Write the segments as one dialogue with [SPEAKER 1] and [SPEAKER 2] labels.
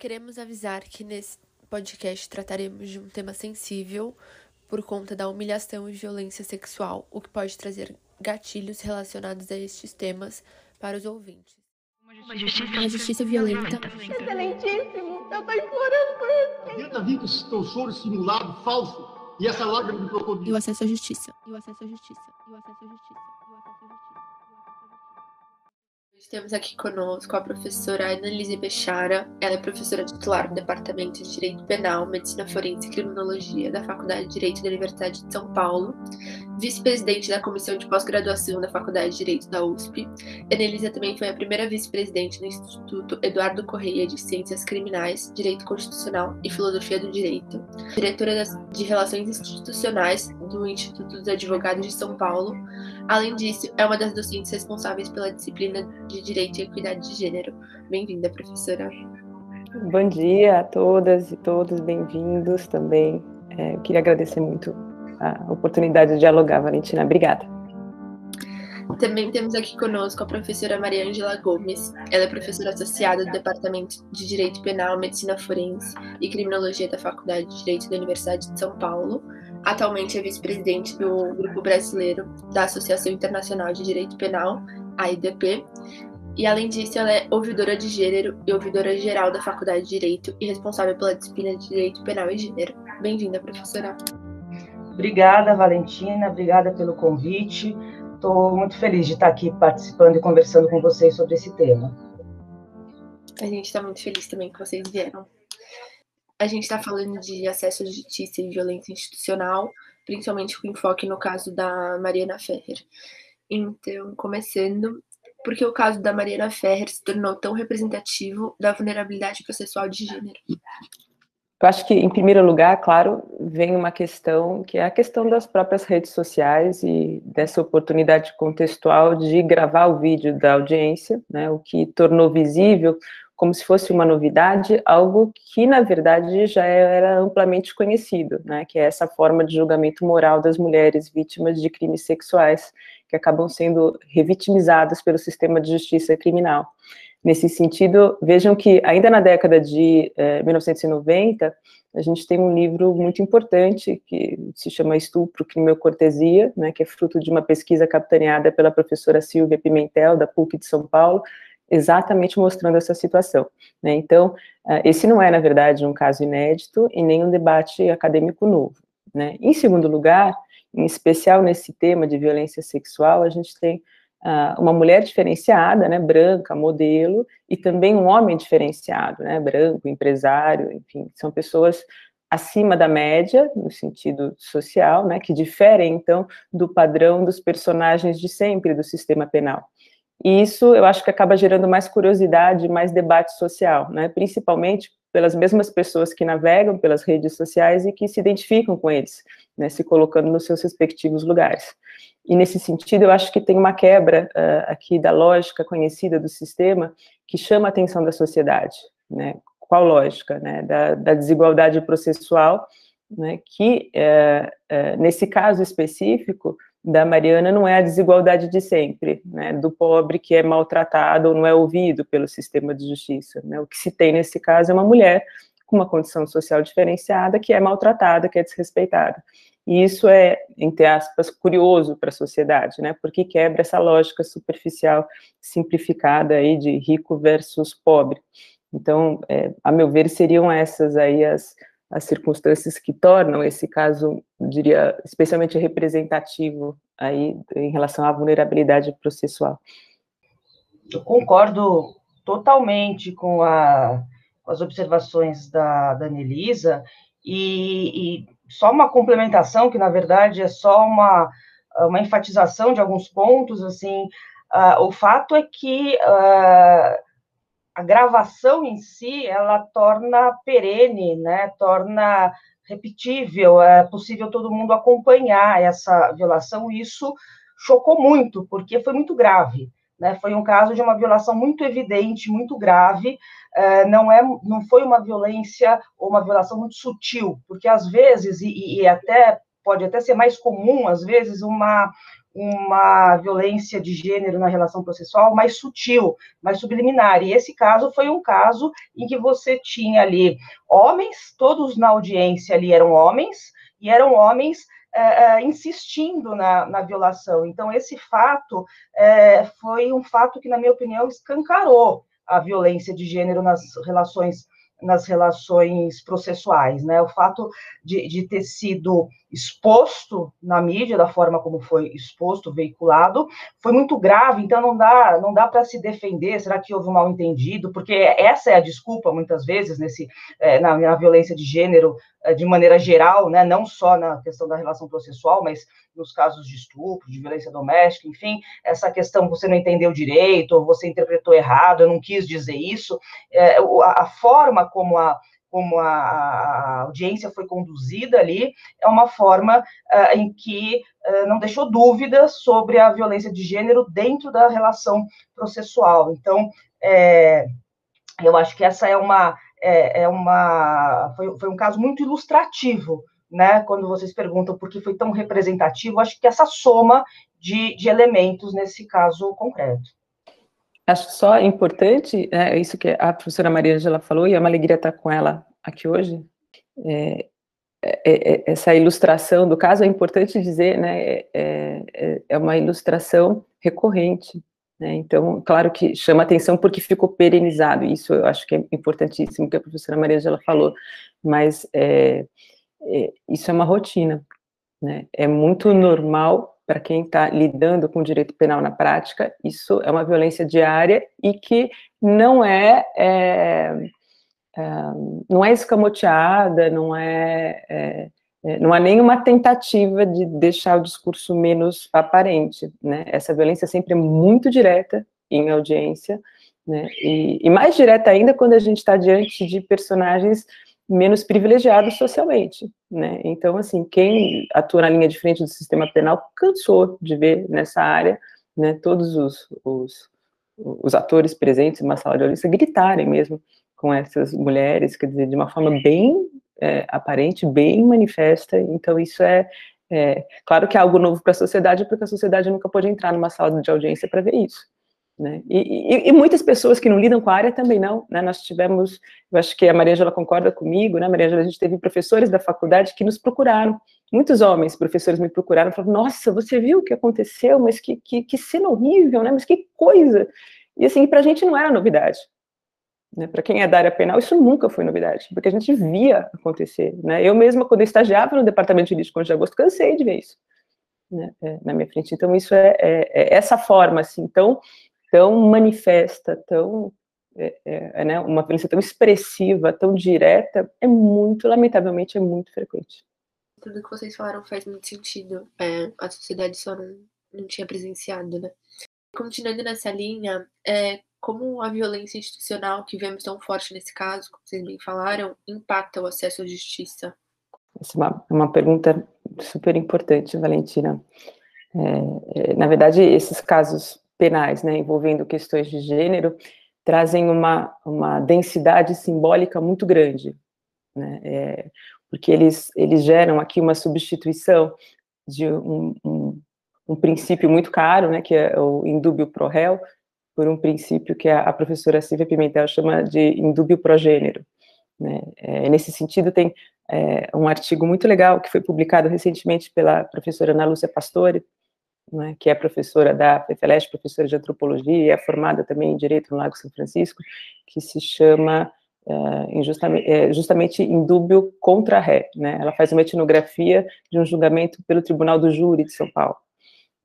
[SPEAKER 1] Queremos avisar que nesse podcast trataremos de um tema sensível por conta da humilhação e violência sexual, o que pode trazer gatilhos relacionados a estes temas para os ouvintes.
[SPEAKER 2] Uma justiça, uma justiça violenta.
[SPEAKER 3] Excelentíssimo, eu estou implorando por.
[SPEAKER 4] Tenta vir com esse teu choro simulado, falso, e essa lágrima de crocodilo.
[SPEAKER 2] E o acesso à justiça. E o acesso à justiça. E o acesso à justiça.
[SPEAKER 1] Temos aqui conosco a professora Annalise Bechara. Ela é professora titular do Departamento de Direito Penal, Medicina Forense e Criminologia da Faculdade de Direito da Universidade de São Paulo, vice-presidente da Comissão de Pós-Graduação da Faculdade de Direito da USP. Annalise também foi a primeira vice-presidente do Instituto Eduardo Correia de Ciências Criminais, Direito Constitucional e Filosofia do Direito, diretora de Relações Institucionais do Instituto dos Advogados de São Paulo. Além disso, é uma das docentes responsáveis pela disciplina de Direito e Equidade de Gênero. Bem-vinda, professora.
[SPEAKER 5] Bom dia a todas e todos, bem-vindos também. É, eu queria agradecer muito a oportunidade de dialogar, Valentina. Obrigada.
[SPEAKER 1] Também temos aqui conosco a professora Maria Angela Gomes. Ela é professora associada do Departamento de Direito Penal, Medicina Forense e Criminologia da Faculdade de Direito da Universidade de São Paulo. Atualmente é vice-presidente do Grupo Brasileiro da Associação Internacional de Direito Penal, AIDP. E além disso, ela é ouvidora de gênero e ouvidora geral da Faculdade de Direito e responsável pela disciplina de Direito Penal e Gênero. Bem-vinda, professora.
[SPEAKER 6] Obrigada, Valentina. Obrigada pelo convite. Estou muito feliz de estar aqui participando e conversando com vocês sobre esse tema.
[SPEAKER 1] A gente está muito feliz também que vocês vieram. A gente está falando de acesso à justiça e violência institucional, principalmente com enfoque no caso da Mariana Ferrer. Então, começando, por que o caso da Mariana Ferrer se tornou tão representativo da vulnerabilidade processual de gênero?
[SPEAKER 5] Eu acho que, em primeiro lugar, claro, vem uma questão que é a questão das próprias redes sociais e dessa oportunidade contextual de gravar o vídeo da audiência, né, o que tornou visível como se fosse uma novidade, algo que, na verdade, já era amplamente conhecido, né, que é essa forma de julgamento moral das mulheres vítimas de crimes sexuais, que acabam sendo revitimizadas pelo sistema de justiça criminal. Nesse sentido, vejam que ainda na década de eh, 1990, a gente tem um livro muito importante que se chama Estupro, Crime ou Cortesia, né, que é fruto de uma pesquisa capitaneada pela professora Silvia Pimentel, da PUC de São Paulo, exatamente mostrando essa situação. Né? Então, ah, esse não é, na verdade, um caso inédito e nem um debate acadêmico novo. Né? Em segundo lugar, em especial nesse tema de violência sexual, a gente tem uh, uma mulher diferenciada, né, branca, modelo, e também um homem diferenciado, né, branco, empresário, enfim, são pessoas acima da média, no sentido social, né, que diferem, então, do padrão dos personagens de sempre do sistema penal. E isso eu acho que acaba gerando mais curiosidade, mais debate social, né? principalmente pelas mesmas pessoas que navegam pelas redes sociais e que se identificam com eles, né? se colocando nos seus respectivos lugares. E nesse sentido, eu acho que tem uma quebra uh, aqui da lógica conhecida do sistema que chama a atenção da sociedade. Né? Qual lógica? Né? Da, da desigualdade processual, né? que, uh, uh, nesse caso específico, da Mariana não é a desigualdade de sempre, né, do pobre que é maltratado ou não é ouvido pelo sistema de justiça. Né? O que se tem nesse caso é uma mulher com uma condição social diferenciada que é maltratada, que é desrespeitada. E isso é, entre aspas, curioso para a sociedade, né, porque quebra essa lógica superficial, simplificada aí de rico versus pobre. Então, é, a meu ver, seriam essas aí as, as circunstâncias que tornam esse caso, diria, especialmente representativo aí em relação à vulnerabilidade processual.
[SPEAKER 6] Eu concordo totalmente com, a, com as observações da, da Anelisa, e, e, só uma complementação, que na verdade é só uma, uma enfatização de alguns pontos, assim, uh, o fato é que uh, a gravação em si, ela torna perene, né, torna repetível, é possível todo mundo acompanhar essa violação, isso chocou muito, porque foi muito grave, né, foi um caso de uma violação muito evidente, muito grave, é, não, é, não foi uma violência ou uma violação muito sutil, porque às vezes, e, e até pode até ser mais comum, às vezes, uma, uma violência de gênero na relação processual mais sutil, mais subliminar. E esse caso foi um caso em que você tinha ali homens, todos na audiência ali eram homens, e eram homens é, insistindo na, na, violação. Então, esse fato é, foi um fato que, na minha opinião, escancarou a violência de gênero nas relações nas relações processuais, né? O fato de, de, ter sido exposto na mídia da forma como foi exposto, veiculado, foi muito grave. Então não dá, não dá para se defender. Será que houve um mal entendido? Porque essa é a desculpa muitas vezes nesse é, na, na, violência de gênero é, de maneira geral, né? Não só na questão da relação processual, mas nos casos de estupro, de violência doméstica, enfim, essa questão você não entendeu direito, ou você interpretou errado, eu não quis dizer isso. É, a, a forma como a como a, a, audiência foi conduzida ali, é uma forma uh, em que uh, não deixou dúvidas sobre a violência de gênero dentro da relação processual. Então, é, eu acho que essa é uma, é, é uma foi, foi um caso muito ilustrativo né, quando vocês perguntam por que foi tão representativo, acho que essa soma de, de elementos nesse caso concreto.
[SPEAKER 5] Acho só importante, né, isso que a professora Maria Angela falou, e é uma alegria estar com ela aqui hoje, é, é, é, essa ilustração do caso, é importante dizer, né, é, é, é uma ilustração recorrente, né, então, claro que chama atenção porque ficou perenizado, isso eu acho que é importantíssimo que a professora Maria Angela falou, mas é, isso é uma rotina, né? É muito normal para quem está lidando com direito penal na prática, isso é uma violência diária e que não é, é, é não é escamoteada, não é, é, é, não há nenhuma tentativa de deixar o discurso menos aparente, né? Essa violência sempre é muito direta em audiência, né? E, e mais direta ainda quando a gente está diante de personagens menos privilegiados socialmente, né? Então, assim, quem atua na linha de frente do sistema penal cansou de ver nessa área, né, todos os, os, os atores presentes em uma sala de audiência gritarem mesmo com essas mulheres, quer dizer, de uma forma bem é, aparente, bem manifesta, então isso é, é claro que é algo novo para a sociedade, porque a sociedade nunca pode entrar numa sala de audiência para ver isso, né? E, e, e, muitas pessoas que não lidam com a área também não, né? Nós tivemos, eu acho que a Maria Angela concorda comigo, né, Maria Angela, a gente teve professores da faculdade que nos procuraram, muitos homens, professores me procuraram, falaram, nossa, você viu o que aconteceu, mas que, que, que cena horrível, né, mas que coisa, e assim, para a gente não era novidade, né, para quem é da área penal, isso nunca foi novidade, porque a gente via acontecer, né, eu mesma, quando eu estagiava no Departamento de Jurídico de Agosto, cansei de ver isso, né, é, na minha frente, então isso é, é, é essa forma, assim, então, tão manifesta, tão é, é, é, né, uma violência tão expressiva, tão direta, é muito, lamentavelmente, é muito frequente.
[SPEAKER 1] Tudo que vocês falaram faz muito sentido. É, a sociedade só não, não tinha presenciado, né? Continuando nessa linha, é, como a violência institucional que vemos tão forte nesse caso, como vocês bem falaram, impacta o acesso à justiça?
[SPEAKER 5] Essa é uma, uma pergunta super importante, Valentina. É, é na verdade, esses casos penais, né, envolvendo questões de gênero, trazem uma, uma densidade simbólica muito grande, né, é, porque eles, eles geram aqui uma substituição de um, um, um, princípio muito caro, né, que é o indúbio pro réu, por um princípio que a, a professora Silvia Pimentel chama de indúbio pro gênero. Né, é, nesse sentido, tem é, um artigo muito legal que foi publicado recentemente pela professora Ana Lúcia Pastore, né, que é professora da FEFELESH, professora de antropologia, e é formada também em Direito no Lago São Francisco, que se chama uh, justamente, é, justamente em dúbio contra ré, né, ela faz uma etnografia de um julgamento pelo Tribunal do Júri de São Paulo.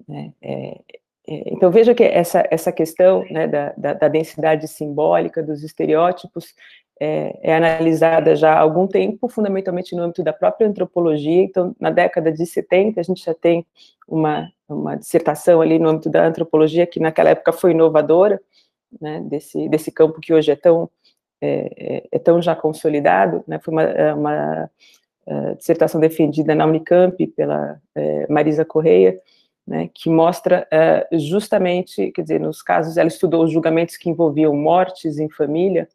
[SPEAKER 5] Né, é, é, então, veja que essa, essa questão né, da, da, da, densidade simbólica, dos estereótipos, é, é, analisada já há algum tempo, fundamentalmente no âmbito da própria antropologia. Então, na década de 70, a gente já tem uma, uma dissertação ali no âmbito da antropologia, que naquela época foi inovadora, né, desse, desse campo que hoje é tão, é, é, é tão já consolidado, né, foi uma, é, uma uh, dissertação defendida na Unicamp pela Marisa Correia, né, que mostra uh, justamente, quer dizer, nos casos, ela estudou os julgamentos que envolviam mortes em família,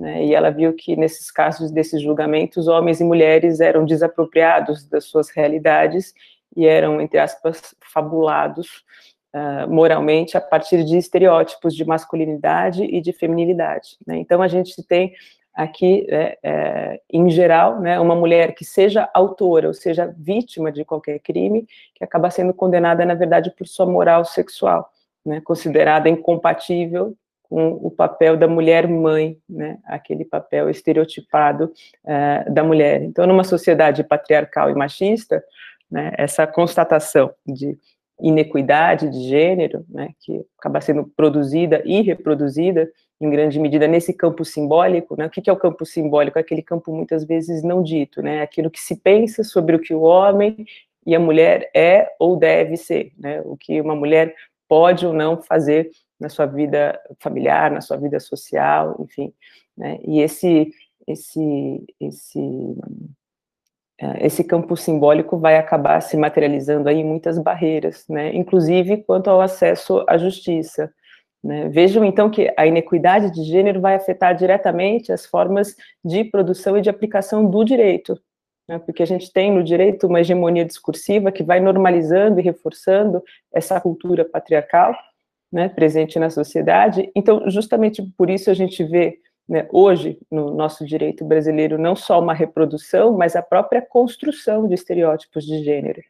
[SPEAKER 5] né, e ela viu que nesses casos desses julgamentos, homens e mulheres eram desapropriados das suas realidades e eram, entre aspas, fabulados uh, moralmente a partir de estereótipos de masculinidade e de feminilidade. Né? Então, a gente tem aqui, é, é, em geral, né, uma mulher que seja autora ou seja vítima de qualquer crime, que acaba sendo condenada, na verdade, por sua moral sexual, né, considerada incompatível com o papel da mulher mãe, né, aquele papel estereotipado é, da mulher. Então, numa sociedade patriarcal e machista, né, essa constatação de inequidade de gênero, né, que acaba sendo produzida e reproduzida em grande medida nesse campo simbólico, né? O que é o campo simbólico? É aquele campo muitas vezes não dito, né? Aquilo que se pensa sobre o que o homem e a mulher é ou deve ser, né? O que uma mulher pode ou não fazer na sua vida familiar, na sua vida social, enfim, né? E esse esse esse é, esse campo simbólico vai acabar se materializando aí em muitas barreiras, né? Inclusive quanto ao acesso à justiça. Né? Vejam, então, que a inequidade de gênero vai afetar diretamente as formas de produção e de aplicação do direito, né? porque a gente tem no direito uma hegemonia discursiva que vai normalizando e reforçando essa cultura patriarcal né, presente na sociedade. Então, justamente por isso a gente vê né, hoje no nosso direito brasileiro não só uma reprodução, mas a própria construção de estereótipos de gênero.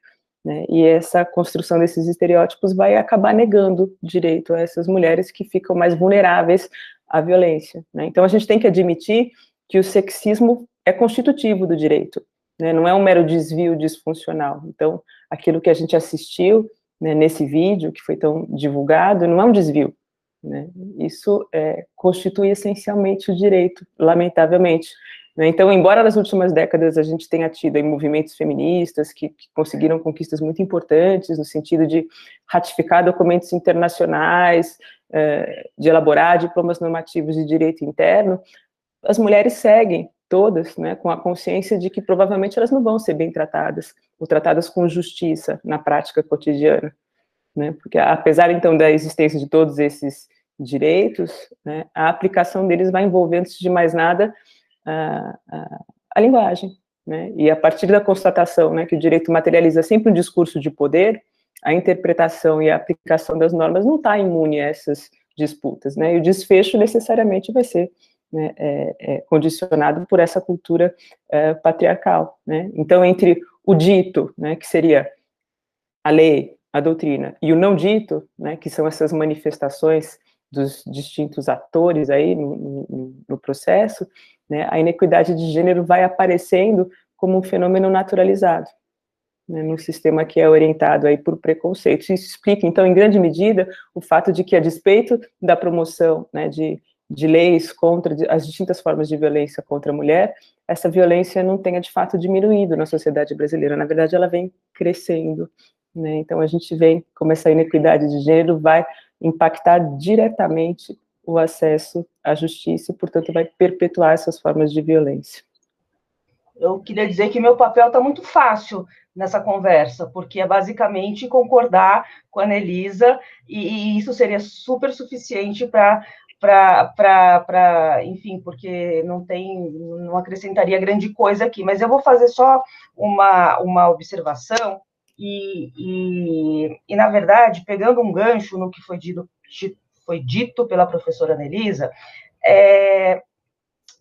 [SPEAKER 5] Né? E essa construção desses estereótipos vai acabar negando direito a essas mulheres que ficam mais vulneráveis à violência. Né? Então, a gente tem que admitir que o sexismo é constitutivo do direito, né? não é um mero desvio disfuncional. Então, aquilo que a gente assistiu né, nesse vídeo, que foi tão divulgado, não é um desvio. Né? Isso é, constitui essencialmente o direito, lamentavelmente. Né? Então, embora nas últimas décadas a gente tenha tido aí, movimentos feministas que, que, conseguiram conquistas muito importantes no sentido de ratificar documentos internacionais, eh, de elaborar diplomas normativos de direito interno, as mulheres seguem todas, né, com a consciência de que provavelmente elas não vão ser bem tratadas, ou tratadas com justiça na prática cotidiana, né, porque apesar então da existência de todos esses direitos, né, a aplicação deles vai envolver, antes de mais nada, a, a, a linguagem, né? E a partir da constatação, né, que o direito materializa sempre um discurso de poder, a interpretação e a aplicação das normas não está imune a essas disputas, né? E o desfecho necessariamente vai ser né, é, é, condicionado por essa cultura é, patriarcal, né? Então, entre o dito, né, que seria a lei, a doutrina, e o não dito, né, que são essas manifestações dos distintos atores aí no, no, no processo, né, a inequidade de gênero vai aparecendo como um fenômeno naturalizado, né, num sistema que é orientado aí por preconceitos. Isso explica, então, em grande medida, o fato de que, a despeito da promoção né, de, de leis contra as distintas formas de violência contra a mulher, essa violência não tenha, de fato, diminuído na sociedade brasileira. Na verdade, ela vem crescendo. Né? Então, a gente vê como essa inequidade de gênero vai impactar diretamente o acesso à justiça e, portanto, vai perpetuar essas formas de violência.
[SPEAKER 6] Eu queria dizer que meu papel está muito fácil nessa conversa, porque é basicamente concordar com a Anelisa, e, e isso seria super suficiente para para, enfim, porque não tem, não acrescentaria grande coisa aqui, mas eu vou fazer só uma, uma observação, e, e, e na verdade, pegando um gancho no que foi dito, foi dito pela professora Nelisa, é,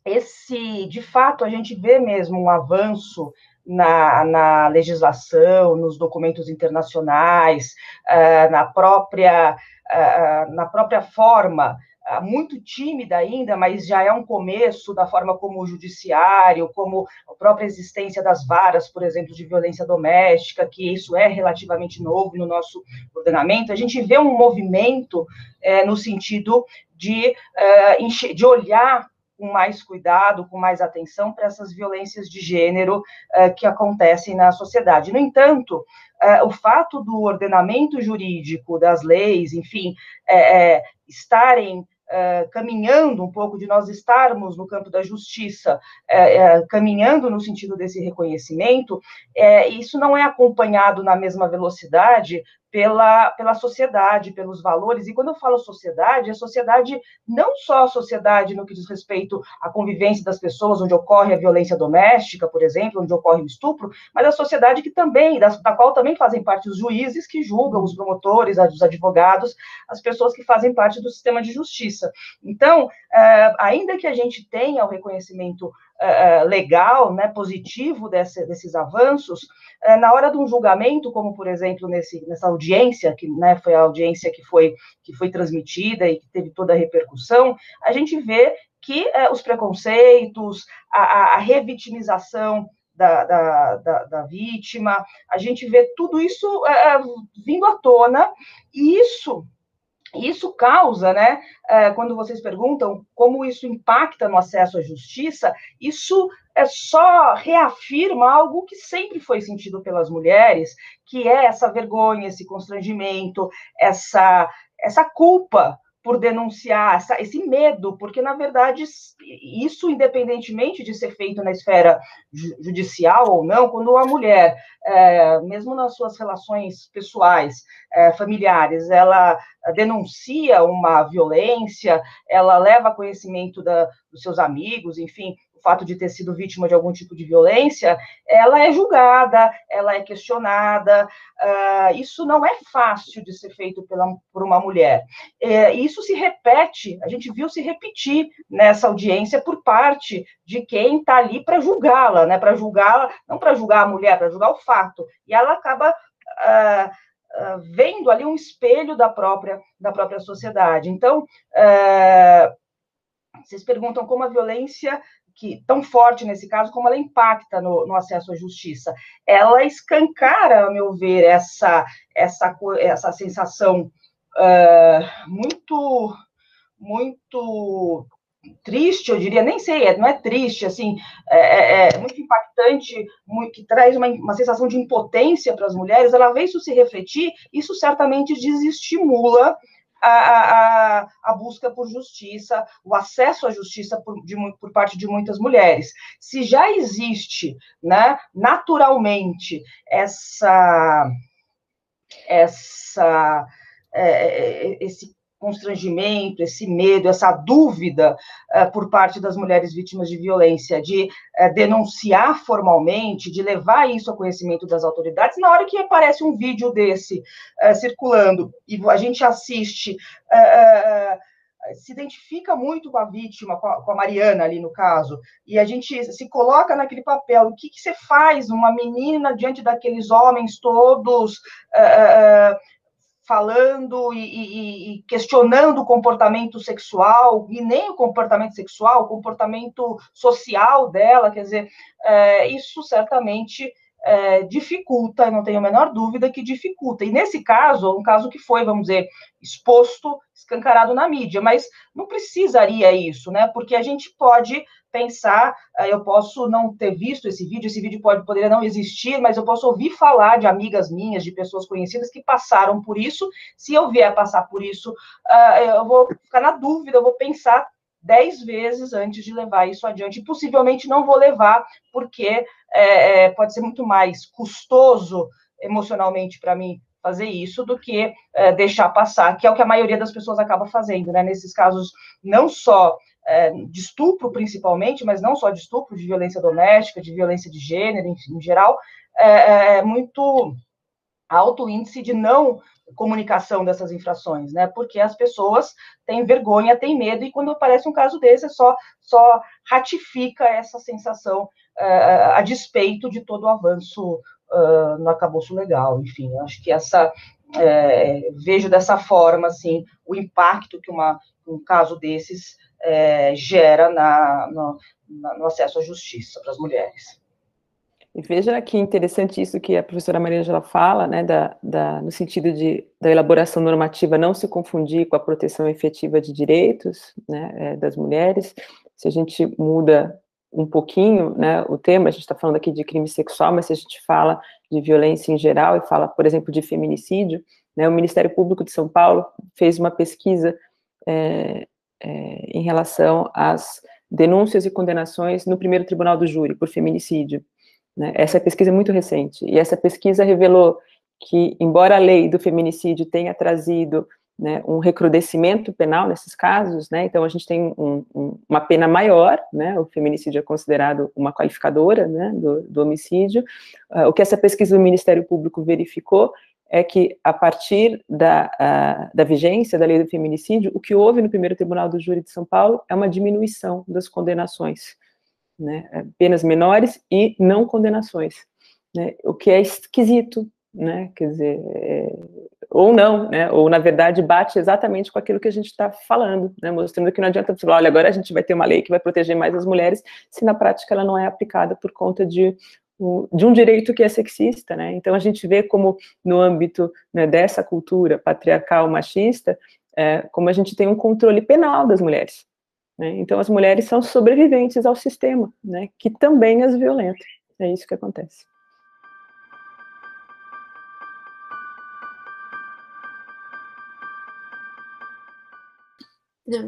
[SPEAKER 6] esse, de fato, a gente vê mesmo um avanço na, na legislação, nos documentos internacionais, uh, na própria uh, na própria forma muito tímida ainda, mas já é um começo da forma como o judiciário, como a própria existência das varas, por exemplo, de violência doméstica, que isso é relativamente novo no nosso ordenamento, a gente vê um movimento é, no sentido de, é, de olhar com mais cuidado, com mais atenção para essas violências de gênero é, que acontecem na sociedade. No entanto, é, o fato do ordenamento jurídico, das leis, enfim, é, é, estarem Uh, caminhando um pouco de nós estarmos no campo da justiça, uh, uh, caminhando no sentido desse reconhecimento, isso não é acompanhado na mesma velocidade pela, pela sociedade, pelos valores. E quando eu falo sociedade, é sociedade não só a sociedade no que diz respeito à convivência das pessoas, onde ocorre a violência doméstica, por exemplo, onde ocorre o estupro, mas a sociedade que também, da, da qual também fazem parte os juízes que julgam, os promotores, os advogados, as pessoas que fazem parte do sistema de justiça. Então, é, ainda que a gente tenha o reconhecimento é, legal, né, positivo desse, desses avanços, é, na hora de um julgamento, como por exemplo nesse, nessa audiência, que né, foi a audiência que foi, que foi transmitida e que teve toda a repercussão, a gente vê que é, os preconceitos, a, a revitimização da, da, da, da, vítima, a gente vê tudo isso vindo à tona, e isso isso causa, né, é, quando vocês perguntam como isso impacta no acesso à justiça, isso é só reafirma algo que sempre foi sentido pelas mulheres, que é essa vergonha, esse constrangimento, essa, essa culpa por denunciar essa, esse medo, porque, na verdade, isso, independentemente de ser feito na esfera judicial ou não, quando a mulher, é, mesmo nas suas relações pessoais, é, familiares, ela denuncia uma violência, ela leva conhecimento da, dos seus amigos, enfim, o fato de ter sido vítima de algum tipo de violência, ela é julgada, ela é questionada. Uh, isso não é fácil de ser feito pela, por uma mulher. É, isso se repete, a gente viu se repetir nessa audiência por parte de quem está ali para julgá-la, né? Para julgá-la, não para julgar a mulher, para julgar o fato. E ela acaba. Uh, Uh, vendo ali um espelho da própria da própria sociedade. Então, uh, vocês perguntam como a violência que tão forte nesse caso, como ela impacta no, no, acesso à justiça. Ela escancara, a meu ver, essa, essa, essa sensação uh, muito, muito triste, eu diria, nem sei, é, não é triste, assim, é, é, é muito impactante, muito, que traz uma, uma sensação de impotência para as mulheres, ela vê isso se refletir, isso certamente desestimula a, a, a, busca por justiça, o acesso à justiça por, de, por parte de muitas mulheres. Se já existe, né, naturalmente, essa, essa, é, é esse constrangimento, esse medo, essa dúvida uh, por parte das mulheres vítimas de violência de uh, denunciar formalmente, de levar isso ao conhecimento das autoridades, na hora que aparece um vídeo desse uh, circulando e a gente assiste. se identifica muito com a vítima, com a, Mariana ali no caso, e a gente se coloca naquele papel. O que, que você faz, uma menina diante daqueles homens todos falando e, e, e, questionando o comportamento sexual, e nem o comportamento sexual, o comportamento social dela, quer dizer, é, isso certamente é, dificulta, não tenho a menor dúvida que dificulta. E nesse caso, um caso que foi, vamos dizer, exposto, escancarado na mídia, mas não precisaria isso, né? Porque a gente pode pensar, eh, eu posso não ter visto esse vídeo, esse vídeo pode, poderia não existir, mas eu posso ouvir falar de amigas minhas, de pessoas conhecidas que passaram por isso. Se eu vier passar por isso, eh, eu vou ficar na dúvida, eu vou pensar dez vezes antes de levar isso adiante. E possivelmente não vou levar, porque é, pode ser muito mais custoso emocionalmente para mim fazer isso do que é, deixar passar, que é o que a maioria das pessoas acaba fazendo, né? Nesses casos, não só é, de estupro, principalmente, mas não só de estupro, de violência doméstica, de violência de gênero, enfim, em geral, é, é, é muito alto índice de não comunicação dessas infrações, né? Porque as pessoas têm vergonha, têm medo, e quando aparece um caso desse, é só, só ratifica essa sensação uh, a despeito de todo o avanço uh, no acabouço legal. Enfim, acho que essa é, vejo dessa forma assim o impacto que uma, um caso desses é, gera na, no, na, no acesso à justiça para as mulheres.
[SPEAKER 5] E veja que interessante isso que a professora Maria Angela fala, né, da, da, no sentido de da elaboração normativa não se confundir com a proteção efetiva de direitos né, é, das mulheres. Se a gente muda um pouquinho né, o tema, a gente está falando aqui de crime sexual, mas se a gente fala de violência em geral e fala, por exemplo, de feminicídio, né, o Ministério Público de São Paulo fez uma pesquisa é, é, em relação às denúncias e condenações no primeiro tribunal do júri por feminicídio. Né? Essa pesquisa é muito recente, e essa pesquisa revelou que, embora a lei do feminicídio tenha trazido né, um recrudescimento penal nesses casos, né, então a gente tem um, um, uma pena maior, né, o feminicídio é considerado uma qualificadora, né, do, do homicídio, uh, o que essa pesquisa do Ministério Público verificou é que, a partir da, uh, da vigência da lei do feminicídio, o que houve no primeiro Tribunal do Júri de São Paulo é uma diminuição das condenações, né, penas menores e não condenações, né, o que é esquisito, né, quer dizer, é, ou não, né, ou na verdade bate exatamente com aquilo que a gente está falando, né, mostrando que não adianta falar, olha, agora a gente vai ter uma lei que vai proteger mais as mulheres, se na prática ela não é aplicada por conta de, de um direito que é sexista, né, então a gente vê como no âmbito né, dessa cultura patriarcal machista, é, como a gente tem um controle penal das mulheres, né, então as mulheres são sobreviventes ao sistema, né, que também as violenta, é isso que acontece.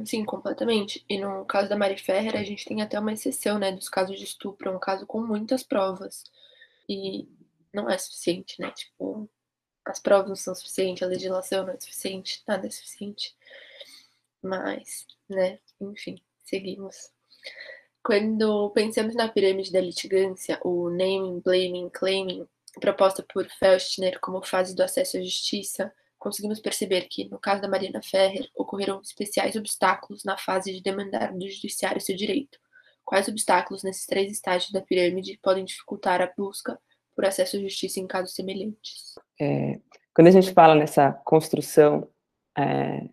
[SPEAKER 1] Sim, completamente. E no caso da Mari Ferrer, a gente tem até uma exceção, né, dos casos de estupro, é um caso com muitas provas. E não é suficiente, né? Tipo, as provas não são suficientes, a legislação não é suficiente, nada é suficiente. Mas, né, enfim, seguimos. Quando pensamos na pirâmide da litigância, o naming, blaming, claiming, proposta por Felstner como fase do acesso à justiça, conseguimos perceber que, no caso da Mariana Ferrer, ocorreram especiais obstáculos na fase de demandar do judiciário seu direito. Quais obstáculos nesses três estágios da pirâmide podem dificultar a busca por acesso à justiça em casos semelhantes?
[SPEAKER 5] É, quando a gente fala nessa construção é,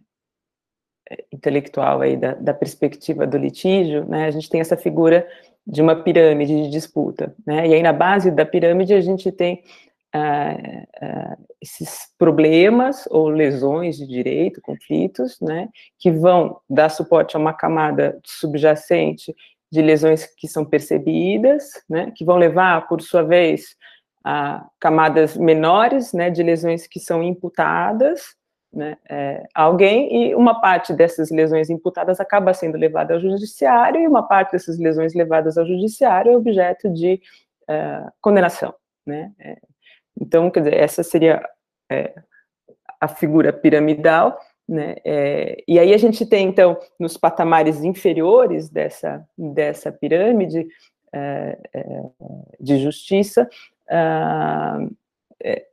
[SPEAKER 5] intelectual aí da, da, perspectiva do litígio, né, a gente tem essa figura de uma pirâmide de disputa, né, e aí na base da pirâmide a gente tem uh, uh, esses problemas ou lesões de direito, conflitos, né, que vão dar suporte a uma camada subjacente de lesões que são percebidas, né, que vão levar, por sua vez, a camadas menores, né, de lesões que são imputadas, né, é, alguém, e uma parte dessas lesões imputadas acaba sendo levada ao judiciário, e uma parte dessas lesões levadas ao judiciário é objeto de uh, condenação, né, é, então, quer dizer, essa seria é, a figura piramidal, né? É, e aí a gente tem, então, nos patamares inferiores dessa, dessa pirâmide é, de justiça, ah, é,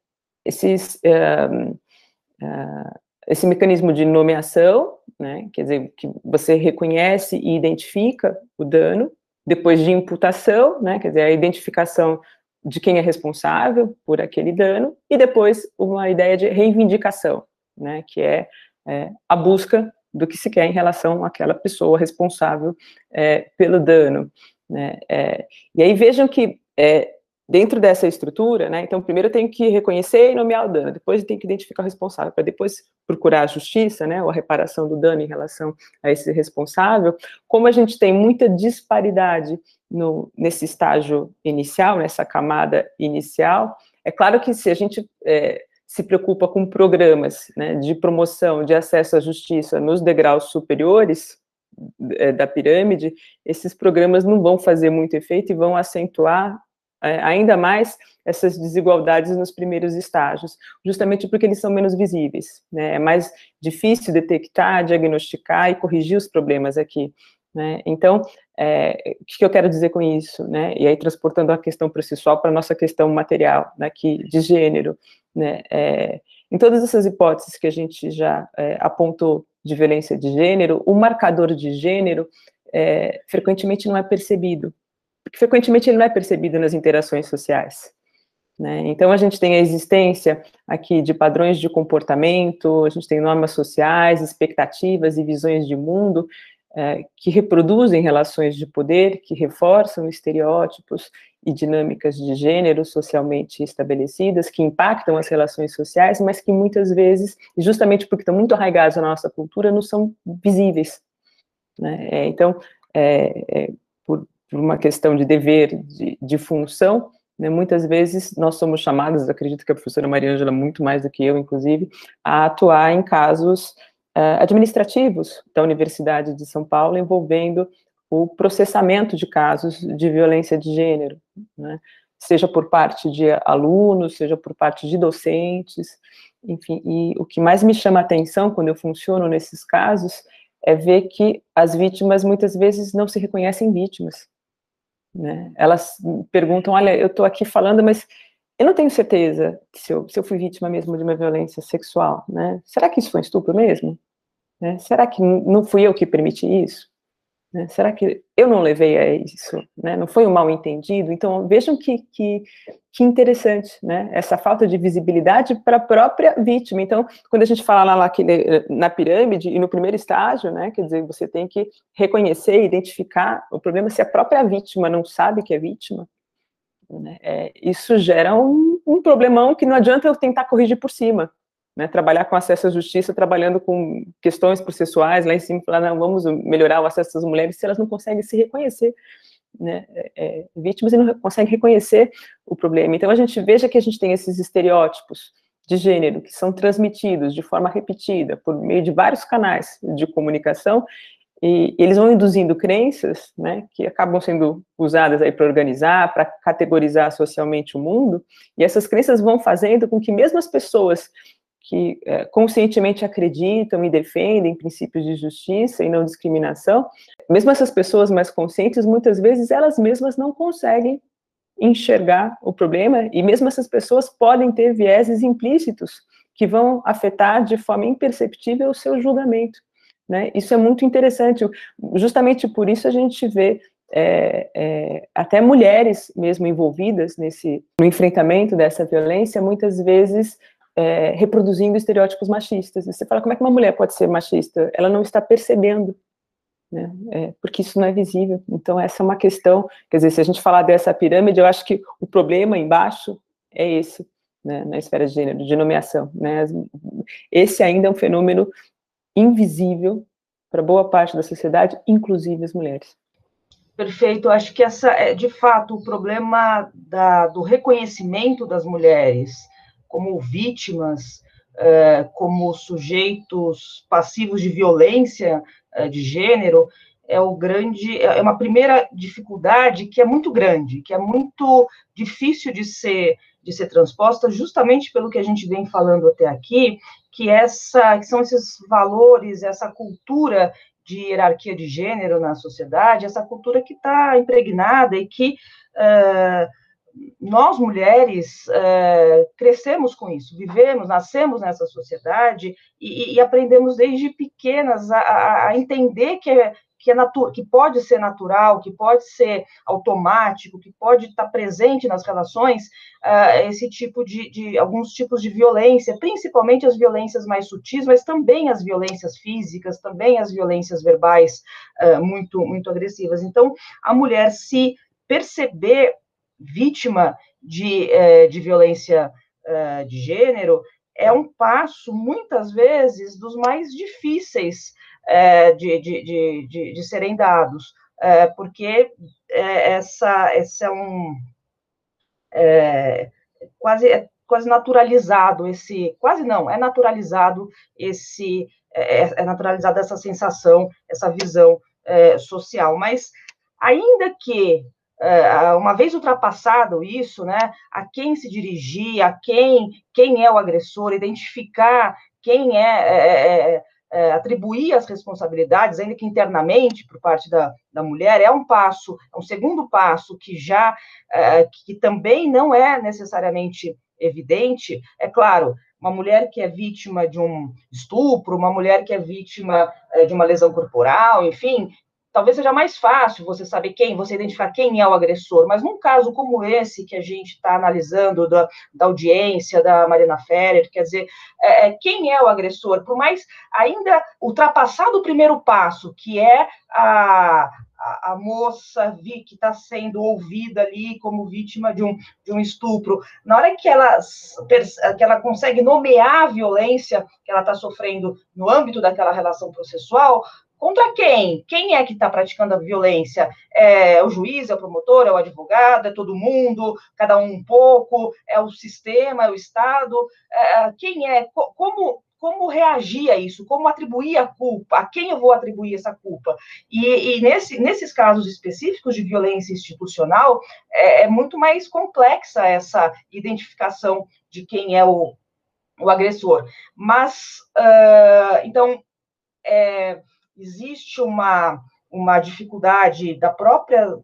[SPEAKER 5] ah, esse mecanismo de nomeação, né? quer dizer, que você reconhece e identifica o dano, depois de imputação, né? quer dizer, a identificação de quem é responsável por aquele dano, e depois uma ideia de reivindicação, né, que é, é a busca do que se quer em relação àquela pessoa responsável é, pelo dano. Né, é, e aí vejam que é, dentro dessa estrutura, né, então primeiro eu tenho que reconhecer e nomear o dano, depois eu tenho que identificar o responsável, para depois procurar a justiça, né, ou a reparação do dano em relação a esse responsável, como a gente tem muita disparidade no, nesse estágio inicial, nessa camada inicial, é claro que se a gente é, se preocupa com programas né, de promoção de acesso à justiça nos degraus superiores é, da pirâmide, esses programas não vão fazer muito efeito e vão acentuar é, ainda mais essas desigualdades nos primeiros estágios, justamente porque eles são menos visíveis, né? É mais difícil detectar, diagnosticar e corrigir os problemas aqui. Né? Então, é, o que eu quero dizer com isso? Né? E aí, transportando a questão processual para a nossa questão material, né, de gênero. Né? É, em todas essas hipóteses que a gente já é, apontou de violência de gênero, o marcador de gênero é, frequentemente não é percebido, porque frequentemente ele não é percebido nas interações sociais. Né? Então, a gente tem a existência aqui de padrões de comportamento, a gente tem normas sociais, expectativas e visões de mundo é, que reproduzem relações de poder, que reforçam estereótipos e dinâmicas de gênero socialmente estabelecidas, que impactam as relações sociais, mas que muitas vezes, justamente porque estão muito arraigados na nossa cultura, não são visíveis. Né? É, então, é, é, por, uma questão de dever, de, de função, né, muitas vezes nós somos chamados, acredito que a professora Maria Ângela, muito mais do que eu, inclusive, a atuar em casos uh, administrativos da Universidade de São Paulo envolvendo o processamento de casos de violência de gênero, né? seja por parte de alunos, seja por parte de docentes, enfim, e o que mais me chama a atenção quando eu funciono nesses casos é ver que as vítimas muitas vezes não se reconhecem vítimas, né? Elas perguntam, olha, eu estou aqui falando, mas eu não tenho certeza se eu, se eu fui vítima mesmo de uma violência sexual, né? Será que isso foi um estupro mesmo? Né? Será que não fui eu que permiti isso? Né? Será que eu não levei a isso? Né? Não foi um mal entendido? Então, vejam que, que, que interessante, né? Essa falta de visibilidade para a própria vítima. Então, quando a gente fala lá, que, na pirâmide e no primeiro estágio, né? Quer dizer, você tem que reconhecer, identificar o problema se a própria vítima não sabe que é vítima. Né? É, isso gera um, um problemão que não adianta eu tentar corrigir por cima, né, trabalhar com acesso à justiça, trabalhando com questões processuais lá em cima, falar, não, vamos melhorar o acesso das mulheres, se elas não conseguem se reconhecer né, é, é, vítimas e não conseguem reconhecer o problema. Então, a gente veja que a gente tem esses estereótipos de gênero que são transmitidos de forma repetida por meio de vários canais de comunicação e eles vão induzindo crenças, né, que acabam sendo usadas aí para organizar, para categorizar socialmente o mundo, e essas crenças vão fazendo com que mesmo as pessoas que é, conscientemente acreditam e defendem princípios de justiça e não discriminação, mesmo essas pessoas mais conscientes, muitas vezes elas mesmas não conseguem enxergar o problema, e mesmo essas pessoas podem ter vieses implícitos que vão afetar de forma imperceptível o seu julgamento. Né? Isso é muito interessante, justamente por isso a gente vê é, é, até mulheres mesmo envolvidas nesse no enfrentamento dessa violência, muitas vezes é, reproduzindo estereótipos machistas. Você fala, como é que uma mulher pode ser machista? Ela não está percebendo, né? É, porque isso não é visível. Então, essa é uma questão, quer dizer, se a gente falar dessa pirâmide, eu acho que o problema embaixo é esse, né, na esfera de gênero, de nomeação. Né? Esse ainda é um fenômeno invisível para boa parte da sociedade, inclusive as mulheres.
[SPEAKER 6] Perfeito, acho que essa é de fato o problema da, do reconhecimento das mulheres como vítimas, é, como sujeitos passivos de violência é, de gênero, é o grande, é uma primeira dificuldade que é muito grande, que é muito difícil de ser de ser transposta, justamente pelo que a gente vem falando até aqui, que essa, que são esses valores, essa cultura de hierarquia de gênero na sociedade, essa cultura que está impregnada e que uh, nós mulheres é, crescemos com isso, vivemos, nascemos nessa sociedade e, e aprendemos desde pequenas a, a, entender que é, que, é que pode ser natural, que pode ser automático, que pode estar presente nas relações uh, esse tipo de, de, alguns tipos de violência, principalmente as violências mais sutis, mas também as violências físicas, também as violências verbais uh, muito muito agressivas. Então, a mulher se perceber vítima de, é, de violência é, de gênero é um passo, muitas vezes, dos mais difíceis é, de, de, de, de, serem dados, é, porque é, essa, essa é um. É, quase, é quase naturalizado esse. Quase não, é naturalizado esse. É, é naturalizada essa sensação, essa visão social, mas ainda que é, uma vez ultrapassado isso, né, a quem se dirigir, a quem, quem é o agressor, identificar quem é, é, é, é atribuir as responsabilidades, ainda que internamente, por parte da, da mulher, é um passo, é um segundo passo que já, é, que também não é necessariamente evidente, é claro, uma mulher que é vítima de um estupro, uma mulher que é vítima é, de uma lesão corporal, enfim, talvez seja mais fácil você saber quem, você identificar quem é o agressor, mas num caso como esse que a gente está analisando da, da, audiência da Marina Ferrer, quer dizer, é, é, quem é o agressor? Por mais ainda ultrapassado o primeiro passo, que é a, a, a moça vi, que está sendo ouvida ali como vítima de um, de um estupro, na hora que ela, que ela consegue nomear a violência que ela está sofrendo no âmbito daquela relação processual, Contra quem? Quem é que está praticando a violência? É o juiz, é o promotor, é o advogado, é todo mundo, cada um um pouco, é o sistema, é o Estado? É, quem é? Como, como reagir a isso, como atribuir a culpa, a quem eu vou atribuir essa culpa. E, e nesse, nesses casos específicos de violência institucional, é, é, muito mais complexa essa identificação de quem é o, o agressor. Mas, uh, então, é, existe uma, uma dificuldade da própria